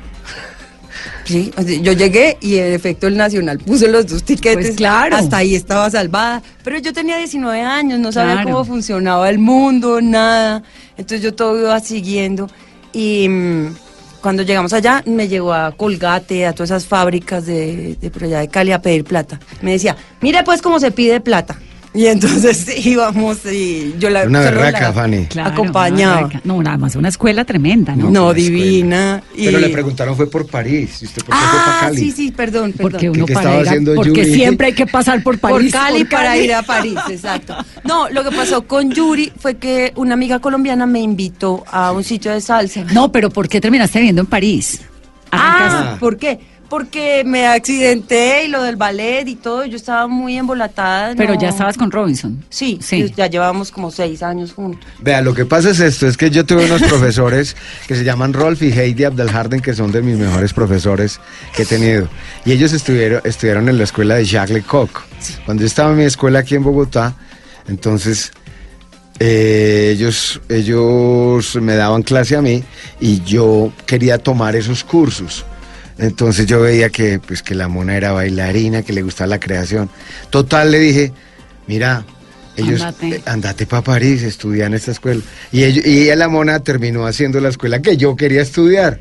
S4: sí, yo llegué y en efecto el Nacional puso los dos tiquetes,
S3: Pues claro.
S4: hasta ahí estaba salvada, pero yo tenía 19 años, no sabía
S3: Claro.
S4: cómo funcionaba el mundo, nada, entonces yo todo iba siguiendo y mm, cuando llegamos allá me llevó a Colgate, a todas esas fábricas de, de por allá de Cali a pedir plata. Me decía, mire pues cómo se pide plata. Y entonces íbamos y yo la...
S5: Una berraca,
S4: la
S5: Fanny.
S3: Claro,
S4: acompañaba.
S3: una. No, nada más una escuela tremenda, ¿no?
S4: No, divina. y-
S5: Pero le preguntaron fue por París. ¿Y usted por qué fue para
S4: Ah,
S5: Cali?
S4: sí, sí, perdón, perdón.
S3: Porque uno
S5: ¿Qué
S3: para
S5: estaba
S3: ir a-
S5: haciendo
S3: porque
S5: Yuri?
S3: siempre hay que pasar por
S4: por
S3: París.
S4: Cali
S3: por
S4: para
S3: Cali.
S4: ir a París, exacto. No, lo que pasó con Yuri fue que una amiga colombiana me invitó a un sitio de salsa.
S3: No, pero ¿por qué terminaste viviendo en París?
S4: Ah,
S5: Ah.
S4: ¿por qué? Porque me accidenté y lo del ballet y todo, yo estaba muy embolatada.
S3: Pero
S4: no-
S3: ya estabas con Robinson.
S4: Sí,
S3: Sí.
S4: ya llevábamos como seis años juntos.
S5: Vea, lo que pasa es esto, es que yo tuve unos profesores que se llaman Rolf y Heidi Abdelharden, que son de mis mejores profesores que he tenido. Y ellos estuvieron, estudiaron en la escuela de Jacques Lecoq. Cuando yo estaba en mi escuela aquí en Bogotá, entonces eh, ellos, ellos me daban clase a mí y yo quería tomar esos cursos. Entonces yo veía que, pues, que la mona era bailarina, que le gustaba la creación. Total, le dije, mira, ellos,
S3: Andate.
S5: eh, andate para París, estudia en esta escuela. Y, ellos- y ella, la mona, terminó haciendo la escuela que yo quería estudiar.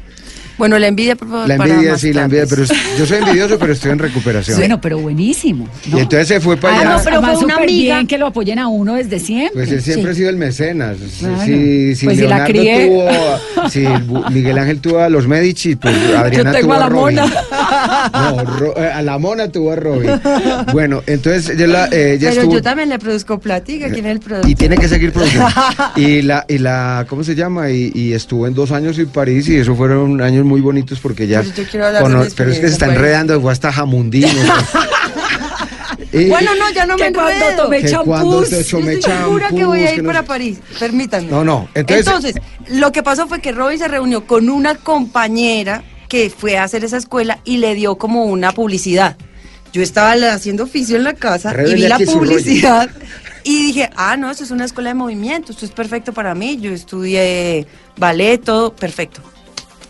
S4: Bueno, la envidia, por favor.
S5: La envidia, sí, la envidia, pero yo soy envidioso, pero estoy en recuperación.
S3: Bueno, pero buenísimo. ¿no?
S5: Y entonces se fue para
S4: Ah,
S5: allá.
S4: no, pero
S3: Además,
S4: fue una amiga.
S3: bien que lo apoyen a uno desde siempre.
S5: Pues él siempre
S4: Sí.
S5: ha sido el mecenas.
S3: Claro.
S5: Si, si
S3: Pues si la
S5: Leonardo
S3: crié.
S5: tuvo, a- si Miguel Ángel tuvo a los Medici, pues Adriana
S3: tengo
S5: tuvo
S3: a la
S5: Robin.
S3: mona.
S5: No, Ro- eh, a la mona tuvo a Robin. Bueno, entonces la, eh, ella
S4: Pero
S5: estuvo
S4: yo también le produzco platica. ¿Quién es el productor?
S5: y tiene que seguir produciendo. Y la, y la, ¿cómo se llama? Y, y estuvo en dos años en París y eso fueron años muy bonitos porque ya.
S4: Pero yo quiero hablar de mi
S5: pero es que se está enredando, fue hasta jamundino.
S4: Bueno, no, ya no me
S3: cuando
S4: enredo.
S3: tomé
S5: Que
S3: champús.
S5: cuando te
S4: Yo
S5: tomé
S4: estoy segura que voy a ir
S5: que no
S4: para París. Permítanme.
S5: No, no, entonces-
S4: lo que pasó fue que Robin se reunió con una compañera que fue a hacer esa escuela y le dio como una publicidad. Yo estaba haciendo oficio en la casa y vi la publicidad y dije, ah, no, esto es una escuela de movimiento, esto es perfecto para mí. Yo estudié ballet, todo perfecto.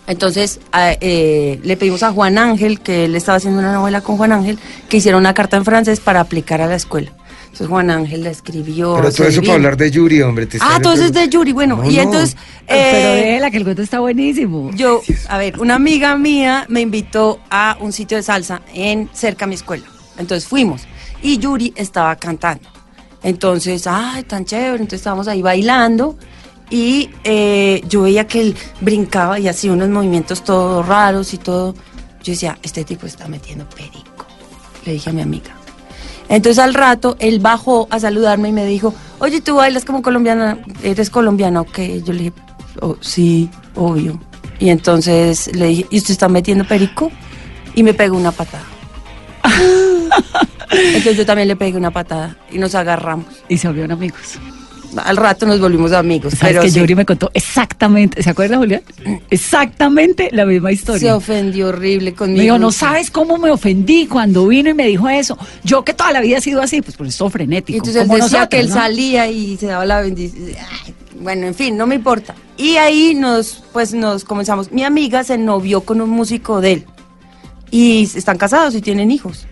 S4: Entonces eh, le pedimos a Juan Ángel, que él estaba haciendo una novela con Juan Ángel, que hiciera una carta en francés para aplicar a la escuela. Entonces Juan Ángel la escribió.
S5: Pero todo eso para hablar de Yuri, hombre. te
S4: Ah, todo eso es de. Yuri. Bueno,
S5: No,
S4: y
S5: no.
S4: entonces.
S3: Pero
S4: eh,
S3: déjela que el cuento está buenísimo.
S4: yo, a ver, una amiga mía me invitó a un sitio de salsa en cerca a mi escuela. Entonces fuimos y Yuri estaba cantando. Entonces, ay, tan chévere. Entonces estábamos ahí bailando y eh, yo veía que él brincaba y hacía unos movimientos todos raros y todo. Yo decía, este tipo está metiendo perico. Le dije a mi amiga. Entonces al rato él bajó a saludarme y me dijo, oye, tú bailas como colombiana, eres colombiana, ok. Yo le dije, "Oh, sí, obvio. Y entonces le dije, ¿y usted está metiendo perico? Y me pegó una patada. entonces yo también le pegué una patada y nos agarramos.
S3: Y se volvieron amigos.
S4: Al rato nos volvimos amigos.
S3: ¿Sabes
S4: pero
S3: que
S4: sí,
S3: Yuri me contó exactamente, ¿se acuerda, Julián? Exactamente la misma
S4: se
S3: historia.
S4: ofendió horrible conmigo.
S3: Me dijo, no sabes cómo me ofendí cuando vino y me dijo eso. Yo que toda la vida he sido así, pues por eso frenético.
S4: Y entonces él decía
S3: nosotros,
S4: que él
S3: ¿no?
S4: salía y se daba la bendición. Bueno, en fin, no me importa. Y ahí nos, pues nos comenzamos. Mi amiga se novió con un músico de él. Y están casados y tienen hijos.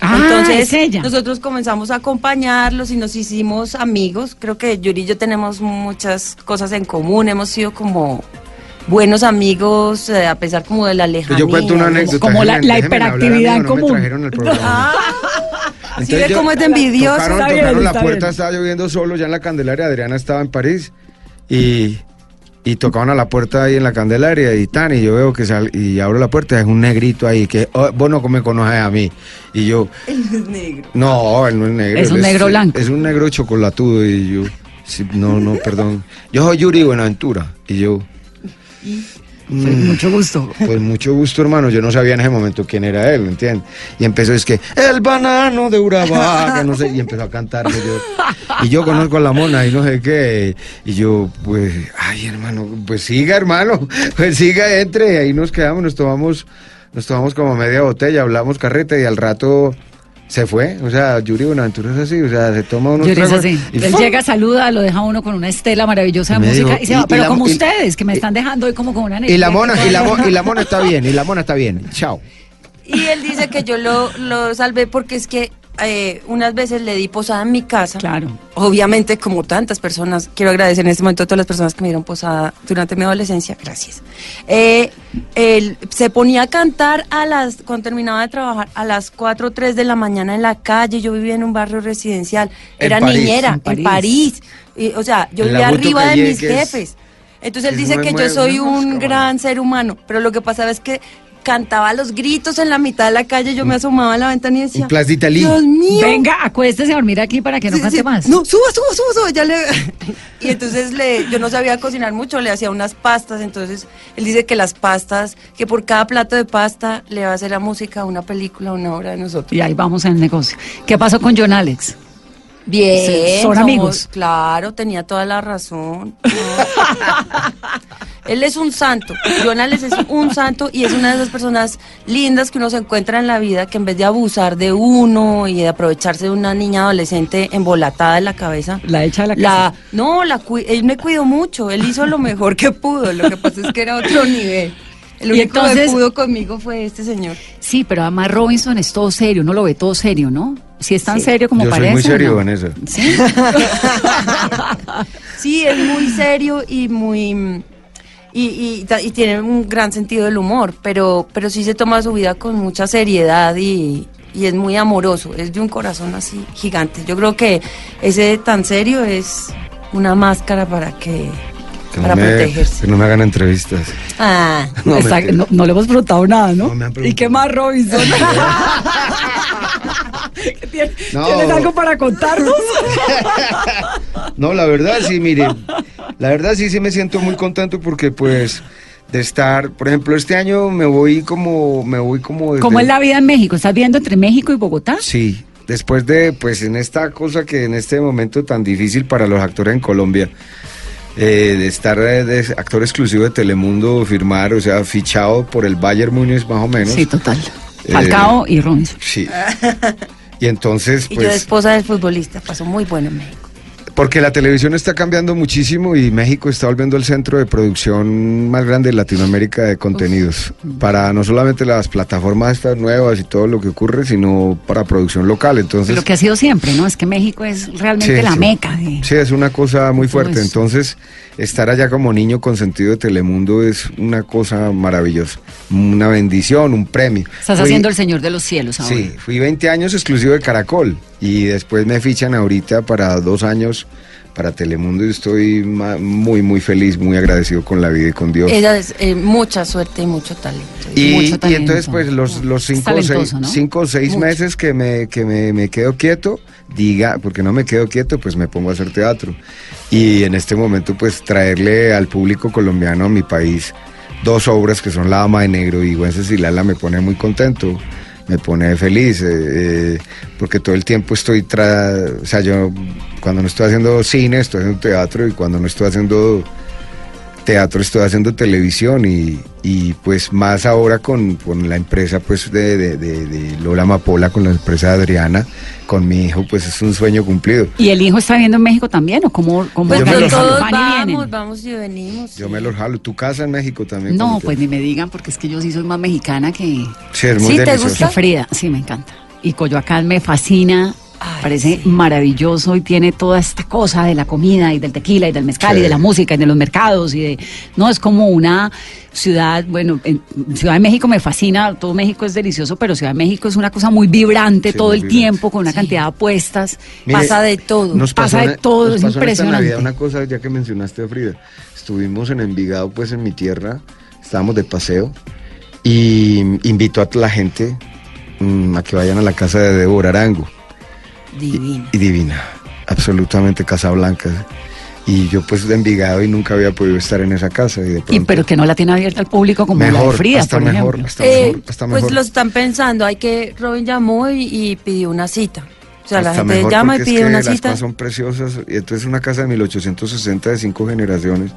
S3: Ah,
S4: Entonces,
S3: es ella.
S4: nosotros comenzamos a acompañarlos y nos hicimos amigos. Creo que Yuri y yo tenemos muchas cosas en común. Hemos sido como buenos amigos, eh, a pesar como de la lejanía.
S5: Yo cuento una anécdota.
S3: Como la-
S5: déjenme-
S3: la
S5: déjenme hablar a mí,
S3: hiperactividad en
S5: no me
S3: común.
S5: trajeron al programa.
S4: ¿Sí ve cómo es de envidioso?
S5: Tocaron,
S3: Está bien,
S5: tocaron la puerta,
S3: bien.
S5: estaba lloviendo solo ya en la Candelaria. Adriana estaba en París y, y tocaban a la puerta ahí en la Candelaria y tan. Y yo veo que sal, y abro la puerta, es un negrito ahí que oh, vos no me conoces a mí. Y yo,
S4: Él no es negro.
S5: no, él no es negro.
S3: Es un negro blanco.
S5: Es un negro chocolatudo. Y yo, sí, no, no, perdón. Yo soy Yuri Buenaventura. Y yo,
S3: Pues, mucho gusto.
S5: pues mucho gusto, hermano. Yo no sabía en ese momento quién era él, ¿entiendes? Y empezó, es que, el banano de Urabá, no sé, y empezó a cantar. y yo conozco a la mona y no sé qué. Y yo, pues, ay, hermano, pues siga, hermano. Pues siga, entre. Y ahí nos quedamos, nos tomamos, nos tomamos como media botella, hablamos carreta y al rato se fue. O sea, Yuri Buenaventura es así, o sea, se toma unos
S3: Yuri es así.
S5: y
S3: Él
S5: ¡fum!
S3: llega, saluda, lo deja uno con una estela maravillosa de
S5: Me
S3: música
S5: dijo,
S3: y se va.
S5: y
S3: Pero
S5: la-
S3: como
S5: y-
S3: ustedes, que me están dejando hoy como con una
S5: Y la
S3: energía
S5: mona, y la, mo- y la mona está bien, y la mona está bien. Chao.
S4: Y él dice que yo lo, lo salvé porque es que eh, unas veces le di posada en mi casa.
S3: Claro.
S4: Obviamente, como tantas personas, quiero agradecer en este momento a todas las personas que me dieron posada durante mi adolescencia. Gracias. Eh, él se ponía a cantar a las, cuando terminaba de trabajar, a las 4 o 3 de la mañana en la calle. Yo vivía en un barrio residencial.
S5: En
S4: Era
S5: París,
S4: niñera,
S3: en
S4: en
S3: París.
S4: Y, o sea, yo vivía arriba de mis jefes. Entonces él dice que yo soy un gran ser humano, pero lo que pasaba es que cantaba los gritos en la mitad de la calle, yo me asomaba a la ventana y decía,
S5: d'Italie.
S4: Dios mío.
S3: Venga, acuéstese a dormir aquí para que no
S4: Sí,
S3: cante
S4: sí.
S3: más.
S4: No, suba, suba, suba, suba. Ya le... y entonces le, yo no sabía cocinar mucho, le hacía unas pastas. Entonces él dice que las pastas, que por cada plato de pasta le va a hacer la música, una película, una obra de nosotros.
S3: Y ahí vamos en el negocio. ¿Qué pasó con John Alex?
S4: Bien.
S3: Son
S4: somos-
S3: amigos.
S4: Claro, tenía toda la razón. Él es un santo. Jonales es un santo y es una de esas personas lindas que uno se encuentra en la vida que en vez de abusar de uno y de aprovecharse de una niña adolescente embolatada en la cabeza,
S3: La hecha de la
S4: la,
S3: casa.
S4: no, la él me cuidó mucho, él hizo lo mejor que pudo, lo que pasa es que era otro nivel. El
S3: Y
S4: único
S3: entonces-
S4: que pudo conmigo fue este señor.
S3: Sí, pero además Robinson es todo serio, uno lo ve todo serio, ¿no? Si es tan
S4: Sí.
S3: serio como
S5: Yo soy
S3: parece.
S5: muy
S3: ¿o
S5: serio,
S3: no?
S5: Vanessa.
S3: Sí.
S4: Sí, es muy serio y muy... Y, y, tiene un gran sentido del humor, pero, pero sí se toma su vida con mucha seriedad y es muy amoroso, es de un corazón así gigante. Yo creo que ese tan serio es una máscara para que...
S5: Que
S4: para
S5: no, me,
S4: protegerse.
S5: que no me hagan entrevistas.
S4: Ah,
S5: No,
S3: no, no le hemos preguntado nada, ¿no?
S5: No me han
S3: ¿Y qué
S5: preguntado.
S3: más, Robinson? ¿Tienes,
S5: No.
S3: ¿Tienes algo para contarnos?
S5: No, la verdad sí, mire, la verdad sí, sí me siento muy contento porque pues de estar, por ejemplo, este año me voy como, me voy como... desde-
S3: ¿Cómo es la vida en México? ¿Estás viendo entre México y Bogotá?
S5: Sí, después de, pues en esta cosa que en este momento tan difícil para los actores en Colombia, eh, de estar eh, de actor exclusivo de Telemundo, firmar, o sea, fichado por el Bayern Múnich más o menos.
S3: Sí, total.
S5: Eh,
S3: Falcao y Robinson.
S5: Sí. Y entonces,
S4: y yo
S5: pues,
S4: esposa del futbolista, pasó muy bueno en México.
S5: Porque la televisión está cambiando muchísimo y México está volviendo el centro de producción más grande de Latinoamérica de contenidos. Para no solamente las plataformas estas nuevas y todo lo que ocurre, sino para producción local. Entonces,
S3: Lo que ha sido siempre, ¿no? Es que México es realmente
S5: Sí,
S3: la
S5: sí.
S3: meca de...
S5: Sí, es una cosa muy fuerte. Entonces, estar allá como niño consentido de Telemundo es una cosa maravillosa. Una bendición, un premio.
S3: Estás
S5: Fui-
S3: haciendo el Señor de los Cielos ahora.
S5: Sí, fui 20 años exclusivo de Caracol y después me fichan ahorita para dos años para Telemundo y estoy muy, muy feliz, muy agradecido con la vida y con Dios.
S4: Ella es eh, mucha suerte y mucho talento.
S5: Y,
S3: mucho
S5: y
S3: talento.
S5: entonces, pues, los, cinco, o seis, cinco o seis
S4: Mucho.
S5: meses que, me, que me, me quedo quieto, diga, porque no me quedo quieto, pues me pongo a hacer teatro. Y en este momento, pues, traerle al público colombiano a mi país dos obras que son La Dama de Negro y Güences y Lala me pone muy contento. Me pone feliz, eh, eh, porque todo el tiempo estoy tra o sea, yo cuando no estoy haciendo cine, estoy haciendo teatro, y cuando no estoy haciendo teatro estoy haciendo televisión y, y, pues más ahora con, con la empresa pues de, de- de- de Lola Mapola, con la empresa de Adriana, con mi hijo, pues es un sueño cumplido.
S3: ¿Y el hijo está viendo en México también o cómo, cómo
S4: Pues
S5: Yo lo
S4: todos
S5: jalo.
S3: ¿Van y
S4: vamos, vamos y venimos.
S5: Yo
S4: sí.
S5: me los jalo. ¿Tu casa en México también?
S3: No, pues ni me digan porque es que yo sí soy más mexicana que,
S5: Sí, es muy
S4: ¿Sí te gusta?
S3: Frida. Sí, me encanta. Y Coyoacán me fascina.
S4: Ay,
S3: Parece
S4: sí.
S3: maravilloso y tiene toda esta cosa de la comida y del tequila y del mezcal
S5: Sí.
S3: y de la música y de los mercados y de no es como una ciudad bueno en Ciudad de México me fascina todo México es delicioso pero Ciudad de México es una cosa muy vibrante
S5: Sí,
S3: todo
S5: muy
S3: el
S5: vibrante.
S3: tiempo con una cantidad de apuestas
S5: Mire,
S4: Pasa de todo.
S5: Nos
S3: Pasa de todo,
S5: nos
S3: es
S5: pasó en esta
S3: impresionante.
S5: Navidad una cosa, ya que mencionaste a Frida. Estuvimos en Envigado, pues en mi tierra, estábamos de paseo y invito a la gente mm, a que vayan a la casa de Débora Arango.
S4: Divino.
S5: Y divina, absolutamente Casa Blanca. Y yo pues de Envigado y nunca había podido estar en esa casa. Y, de
S3: y
S5: pronto,
S3: pero que no la tiene abierta al público como la de
S5: mejor,
S3: Frida
S5: hasta
S3: por
S5: mejor,
S3: ejemplo
S5: hasta
S4: Eh,
S5: mejor, hasta
S4: pues
S5: mejor.
S4: lo están pensando, hay que, Robin llamó y, y pidió una cita. O sea, la
S5: Hasta
S4: gente
S5: mejor
S4: llama y
S5: porque es
S4: pide
S5: que
S4: una
S5: las
S4: cita.
S5: casas son preciosas y entonces es una casa de 1860 de cinco generaciones.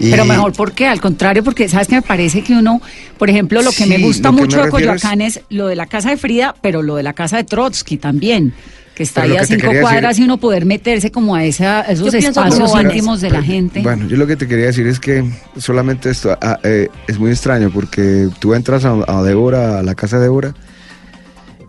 S5: Y-
S3: Pero mejor, ¿por qué? Al contrario, porque sabes que me parece que uno, por ejemplo, lo que me gusta mucho
S5: me
S3: de
S5: es-
S3: Coyoacán es... lo de la casa de Frida, pero lo de la casa de Trotsky también, que está
S5: Pero
S3: ahí a cinco
S5: decir-
S3: cuadras y uno poder meterse como a, esa, a esos
S4: Yo
S3: espacios íntimos de la gente.
S5: Bueno, yo lo que te quería decir es que solamente esto ah, eh, es muy extraño porque tú entras a, a Débora, a la casa de Débora,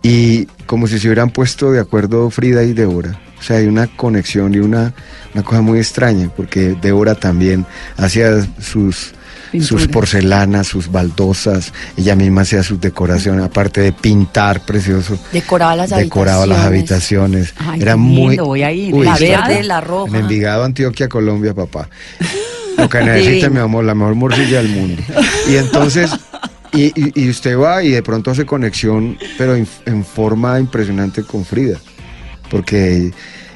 S5: y como si se hubieran puesto de acuerdo Frida y Débora. O sea, hay una conexión y una, una cosa muy extraña, porque Débora también hacía sus, sus porcelanas, sus baldosas, ella misma hacía sus decoraciones, aparte de pintar precioso.
S4: Decoraba las
S5: decoraba las
S4: habitaciones.
S3: Ay,
S5: Era
S3: qué
S5: muy
S3: lindo, voy a ir.
S5: Uy,
S3: La
S4: verde, la roja.
S5: En Envigado, Antioquia, Colombia, papá. Lo que necesite,
S4: Divino.
S5: mi amor, la mejor morcilla del mundo. Y entonces, y, y- y usted va y de pronto hace conexión, pero en, en forma impresionante con Frida. Porque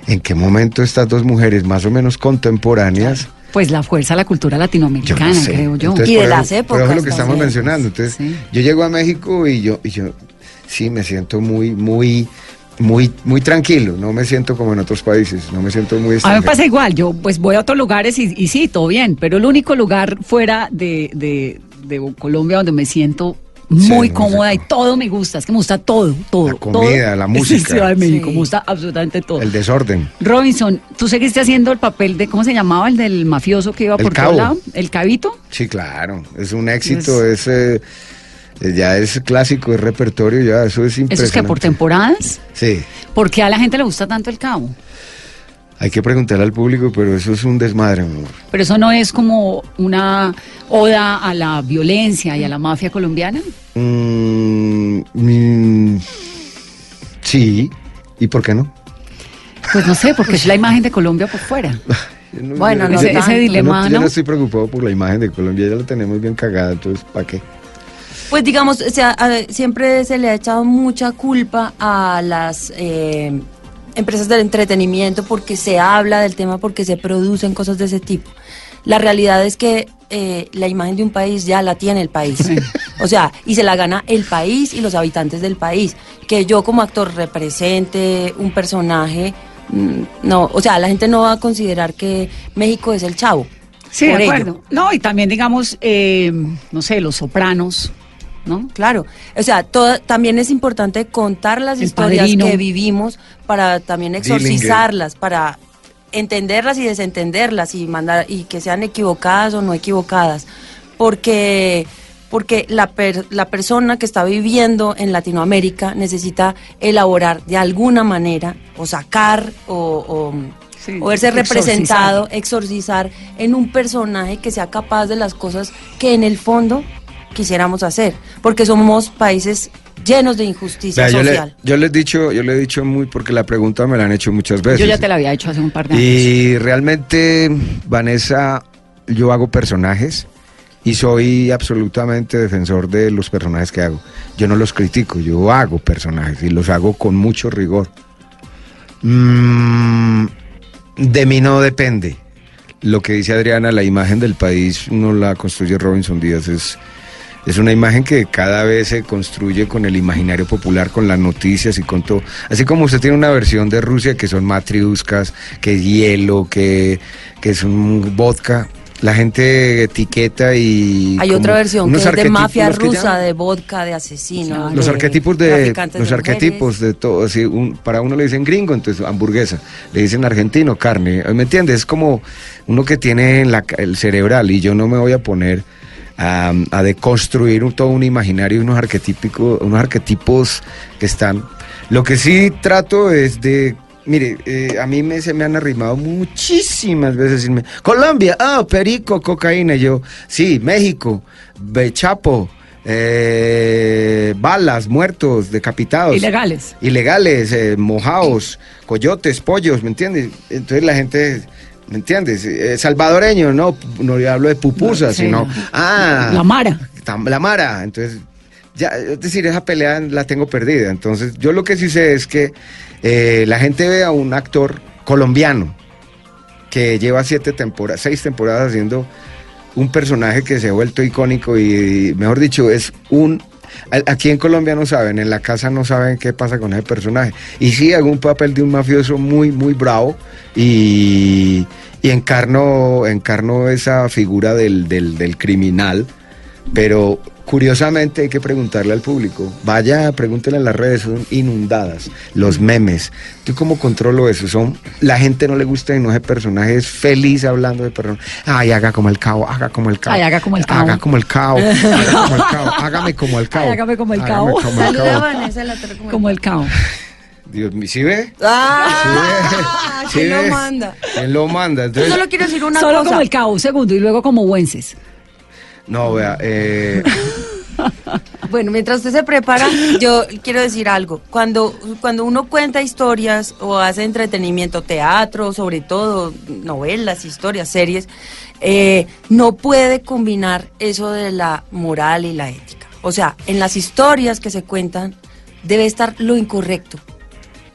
S5: en qué momento estas dos mujeres más o menos contemporáneas.
S3: Pues la fuerza de la cultura
S5: Yo
S3: latinoamericana,
S5: no sé.
S3: creo yo.
S5: Entonces,
S4: Y de las épocas
S5: es lo que estamos mencionando. Entonces,
S3: Sí.
S5: yo llego a México y yo, y yo sí me siento muy, muy, muy, muy tranquilo. No me siento como en otros países. No me siento muy
S3: A mí me
S5: extranjero.
S3: pasa igual, yo pues voy a otros lugares y, y sí, todo bien, pero el único lugar fuera de, de- de Colombia donde me siento muy
S5: Sí,
S3: cómoda y todo me gusta. Es que me gusta todo, todo.
S5: La comida,
S3: todo.
S5: la música.
S3: Ciudad de México,
S4: Sí.
S3: me gusta absolutamente todo.
S5: El desorden.
S3: Robinson, ¿tú seguiste haciendo el papel de, ¿cómo se llamaba? El del mafioso que iba
S5: El
S3: por
S5: cabo.
S3: todo lado. ¿El cabito?
S5: Sí, claro. Es un éxito, es, eh, eh, ya es clásico, es repertorio, ya eso es impresionante.
S3: Eso es que por temporadas.
S5: Sí.
S3: ¿Por qué a la gente le gusta tanto el cabo?
S5: Hay que preguntarle al público, pero eso es un desmadre, mi amor.
S3: Pero eso no es como una oda a la violencia y a la mafia colombiana.
S5: Mm, mm, sí. ¿Y por qué no?
S3: Pues no sé, porque es la imagen de Colombia por fuera.
S5: Yo no-
S4: Bueno,
S5: yo
S4: no
S3: ese, ese
S5: yo
S3: dilema,
S5: no, yo
S3: ¿no?
S5: no estoy preocupado por la imagen de Colombia, ya la tenemos bien cagada, entonces, ¿para qué?
S4: Pues digamos, o sea, a- siempre se le ha echado mucha culpa a las eh, empresas del entretenimiento porque se habla del tema, porque se producen cosas de ese tipo. La realidad es que eh, la imagen de un país ya la tiene el país. O sea, y se la gana el país y los habitantes del país. Que yo como actor represente un personaje, mm, no, o sea, la gente no va a considerar que México es el chavo.
S3: Sí, de
S4: ello.
S3: acuerdo. No, y también digamos, eh, no sé, los sopranos, ¿no?
S4: Claro, o sea, todo, también es importante contar las
S3: El
S4: historias
S3: Padrino.
S4: que vivimos para también exorcizarlas, para entenderlas y desentenderlas y mandar y que sean equivocadas o no equivocadas, porque porque la per- la persona que está viviendo en Latinoamérica necesita elaborar de alguna manera o sacar o, o,
S3: Sí,
S4: o verse
S3: exorcizar.
S4: representado, exorcizar en un personaje que sea capaz de las cosas que en el fondo quisiéramos hacer, porque somos países llenos de injusticia
S5: Vea, yo, le,
S4: social.
S5: yo les he dicho, yo le he dicho muy porque la pregunta me la han hecho muchas veces.
S3: Yo ya te la había hecho hace un par de años.
S5: Y realmente, Vanessa, yo hago personajes y soy absolutamente defensor de los personajes que hago. Yo no los critico, yo hago personajes y los hago con mucho rigor. Mm, de mí no depende. Lo que dice Adriana, la imagen del país no la construye Robinson Díaz, es, es una imagen que cada vez se construye con el imaginario popular, con las noticias y con todo. Así como usted tiene una versión de Rusia que son matriuscas, que es hielo, que, que es un vodka, la gente etiqueta y...
S4: Hay otra versión que es de mafia rusa, de vodka, de asesinos.
S5: Los
S4: de
S5: arquetipos de los
S4: de
S5: arquetipos de todo, así, un- para uno le dicen gringo, entonces hamburguesa, le dicen argentino, carne, ¿me entiendes? Es como uno que tiene la el cerebral y yo no me voy a poner a, a deconstruir un- todo un imaginario y unos arquetípicos, unos arquetipos que están. Lo que sí trato es de Mire, eh, a mí me, se me han arrimado muchísimas veces Colombia, ah, perico, cocaína. Yo, sí, México, Be- Chapo, eh, balas, muertos, decapitados.
S3: Ilegales.
S5: Ilegales, eh, mojados, coyotes, pollos, ¿me entiendes? Entonces la gente, ¿me entiendes? Eh, salvadoreño, no, no le hablo de pupusas,
S3: Sí,
S5: sino, ah,
S3: La Mara.
S5: la Mara. Entonces, ya, es decir, esa pelea la tengo perdida. Entonces, yo lo que sí sé es que eh, la gente ve a un actor colombiano que lleva siete temporadas, seis temporadas haciendo un personaje que se ha vuelto icónico y, mejor dicho, es un... Aquí en Colombia no saben, en la casa no saben qué pasa con ese personaje. Y sí, hago un papel de un mafioso muy, muy bravo y, y encarno, encarno esa figura del, del, del criminal, pero curiosamente hay que preguntarle al público. Vaya, pregúntenle en las redes, son inundadas. Los memes. ¿Tú cómo controlo eso? Son, la gente no le gusta y no ese personaje es feliz hablando de personaje. Ay, haga como el cabo, haga como el cabo.
S3: Ay, haga como el cabo.
S5: Haga como el cabo. haga como el cabo. Hágame como el cabo.
S3: Ay, hágame como el
S5: el
S4: Saluda a. Vanessa, la
S3: Como el cao.
S5: Dios mío, ¿sí ve?
S4: ¡Ah!
S5: ¿Sí
S4: ¿Quién
S5: ve?
S4: lo manda?
S5: ¿Quién lo manda?
S4: Yo
S5: Entonces,
S4: solo quiero decir una
S3: Solo
S4: cosa.
S3: como el cao, un segundo, y luego como Wences.
S5: no, vea, eh,
S4: Bueno, mientras usted se prepara, yo quiero decir algo. Cuando, cuando uno cuenta historias o hace entretenimiento, teatro, sobre todo novelas, historias, series, eh, no puede combinar eso de la moral y la ética. O sea, en las historias que se cuentan debe estar lo incorrecto,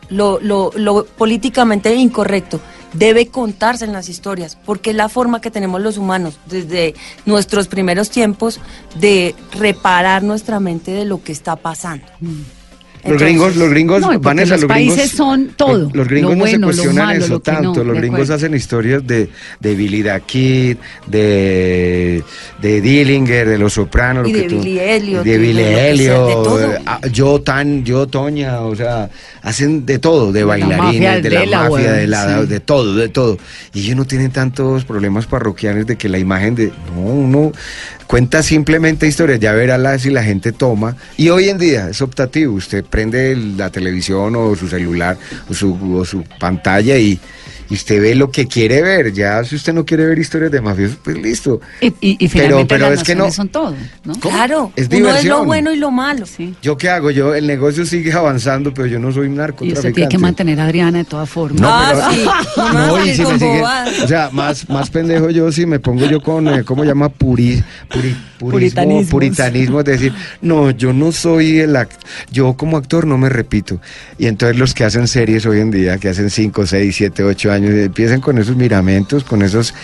S4: lo, lo, lo políticamente incorrecto. Debe contarse en las historias, porque es la forma que tenemos los humanos desde nuestros primeros tiempos de reparar nuestra mente de lo que está pasando.
S5: Los gringos, los gringos,
S3: No,
S5: Vanessa,
S3: los
S5: los
S3: países
S5: gringos,
S3: son todo,
S5: Los, gringos
S3: lo
S5: no se cuestionan
S3: malo,
S5: eso
S3: lo que no,
S5: tanto. los gringos
S3: acuerdo.
S5: hacen historias de, de Billy Kid, de, de Dillinger, de Los Sopranos.
S4: Y
S5: lo
S4: de
S5: que tú-
S4: Billy Elliot,
S5: De Billy
S4: de
S5: ah, yo tan, yo Toña, o sea, hacen de todo, de bailarines, de la
S3: de la
S5: mafia, de la,
S3: sí.
S5: de todo, de todo. Y ellos no tienen tantos problemas parroquiales de que la imagen de, no, uno cuenta simplemente historias, ya verá la, si la gente toma. Y hoy en día es optativo, usted prende la televisión o su celular o su, o su pantalla y, y usted ve lo que quiere ver. Ya si usted no quiere ver historias de mafiosos, pues listo.
S3: Y, y- y
S5: Pero-
S3: finalmente
S5: pero
S3: las
S5: es que no-
S3: son todo, ¿no?
S5: ¿Cómo?
S4: Claro,
S5: Es
S4: uno es lo
S5: diversión.
S4: bueno y lo malo.
S3: Sí.
S5: ¿Yo qué hago? Yo, el negocio sigue avanzando, pero yo no soy un
S3: Y
S5: narcotraficante.
S3: usted tiene que mantener a Adriana de todas formas.
S5: No,
S4: Ah,
S5: pero-
S4: sí. No
S5: No, y si me
S4: bobadas.
S5: o sea, más, más pendejo yo si me pongo yo con, eh, ¿cómo llama? Puri, puri- purismo, puritanismo, es decir, no, yo no soy el act yo como actor no me repito. Y entonces los que hacen series hoy en día, que hacen 5, 6, 7, 8 años, empiezan con esos miramentos, con esos,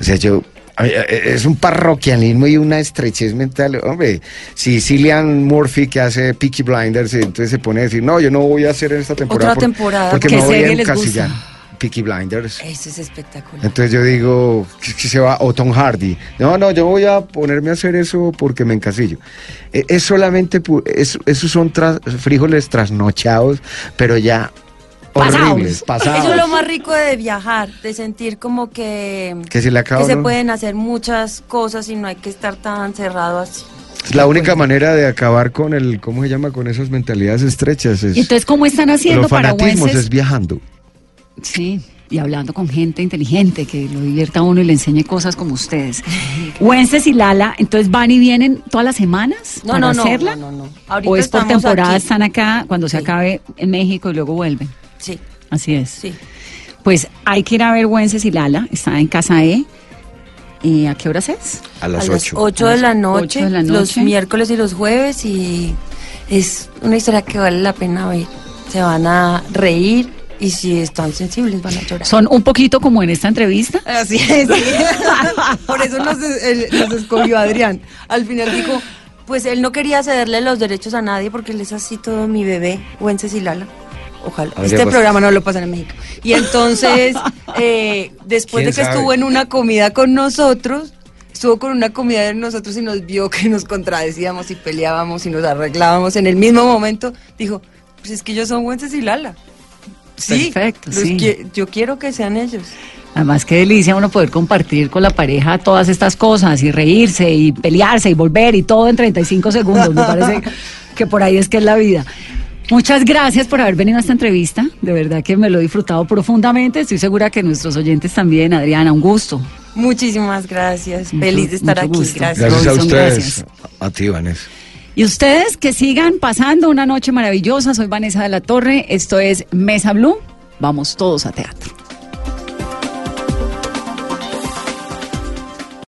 S5: o sea, yo... ay, ay, Es un parroquialismo y una estrechez mental. Hombre, si Cillian Murphy, que hace Peaky Blinders, entonces se pone a decir, no, yo no voy a hacer esta temporada.
S4: Otra temporada,
S5: Porque
S3: ¿qué
S5: me voy a encasillar. Peaky Blinders.
S4: Eso es espectacular.
S5: Entonces yo digo, que se va o Tom Hardy. No, no, yo voy a ponerme a hacer eso porque me encasillo. Eh, Es solamente, es- esos son tras- frijoles trasnochados, pero ya. Horribles, pasados.
S4: Eso es lo más rico de viajar, de sentir como que,
S5: Que se le acaba,
S4: que se pueden hacer muchas cosas y no hay que estar tan cerrado así.
S5: Es la única manera de acabar con el, ¿cómo se llama? Con esas mentalidades estrechas. Es,
S3: entonces, ¿cómo están haciendo
S5: los fanatismos es viajando.
S3: Sí, y hablando con gente inteligente que lo divierta a uno y le enseñe cosas como ustedes. Wences y Lala, entonces van y vienen todas las semanas
S4: No,
S3: para
S4: no, no,
S3: hacerla.
S4: no, no, no. Ahorita
S3: o es por temporada,
S4: aquí.
S3: están acá cuando se acabe en México y luego vuelven.
S4: Sí,
S3: Así es.
S4: sí.
S3: Pues hay que ir a ver Wences y Lala, está en Casa E. ¿Y a qué horas es?
S5: A las
S4: a las
S5: 8.
S4: 8
S3: A
S4: de la noche,
S3: de la
S4: los miércoles y los jueves y es una historia que vale la pena ver. Se van a reír y si están sensibles van a llorar.
S3: Son un poquito como en esta entrevista.
S4: Así es. Por eso nos, él- nos escogió Adrián. Al final dijo, pues él no quería cederle los derechos a nadie porque él es así todo mi bebé, Wences y Lala. Ojalá. Este programa no lo pasan en México. Y entonces, eh, después de
S5: ¿Quién
S4: que
S5: sabe?
S4: estuvo en una comida con nosotros, estuvo con una comida de nosotros y nos vio que nos contradecíamos y peleábamos y nos arreglábamos en el mismo momento, dijo, pues es que ellos son Wences y Lala. Sí,
S3: Perfecto, sí.
S4: qui- yo quiero que sean ellos.
S3: Además, qué delicia uno poder compartir con la pareja todas estas cosas y reírse y pelearse y volver y todo en 35 segundos. Me parece que por ahí es que es la vida. Muchas gracias por haber venido a esta entrevista. De verdad que me lo he disfrutado profundamente. Estoy segura que nuestros oyentes también. Adriana, un gusto.
S4: Muchísimas gracias.
S3: Mucho-
S4: Feliz de estar aquí.
S3: gusto.
S4: Gracias.
S5: Gracias a
S3: Robinson,
S5: ustedes.
S3: gracias.
S5: A ti, Vanessa.
S3: Y ustedes que sigan pasando una noche maravillosa. Soy Vanessa de la Torre. Esto es Mesa Blue. Vamos todos a teatro.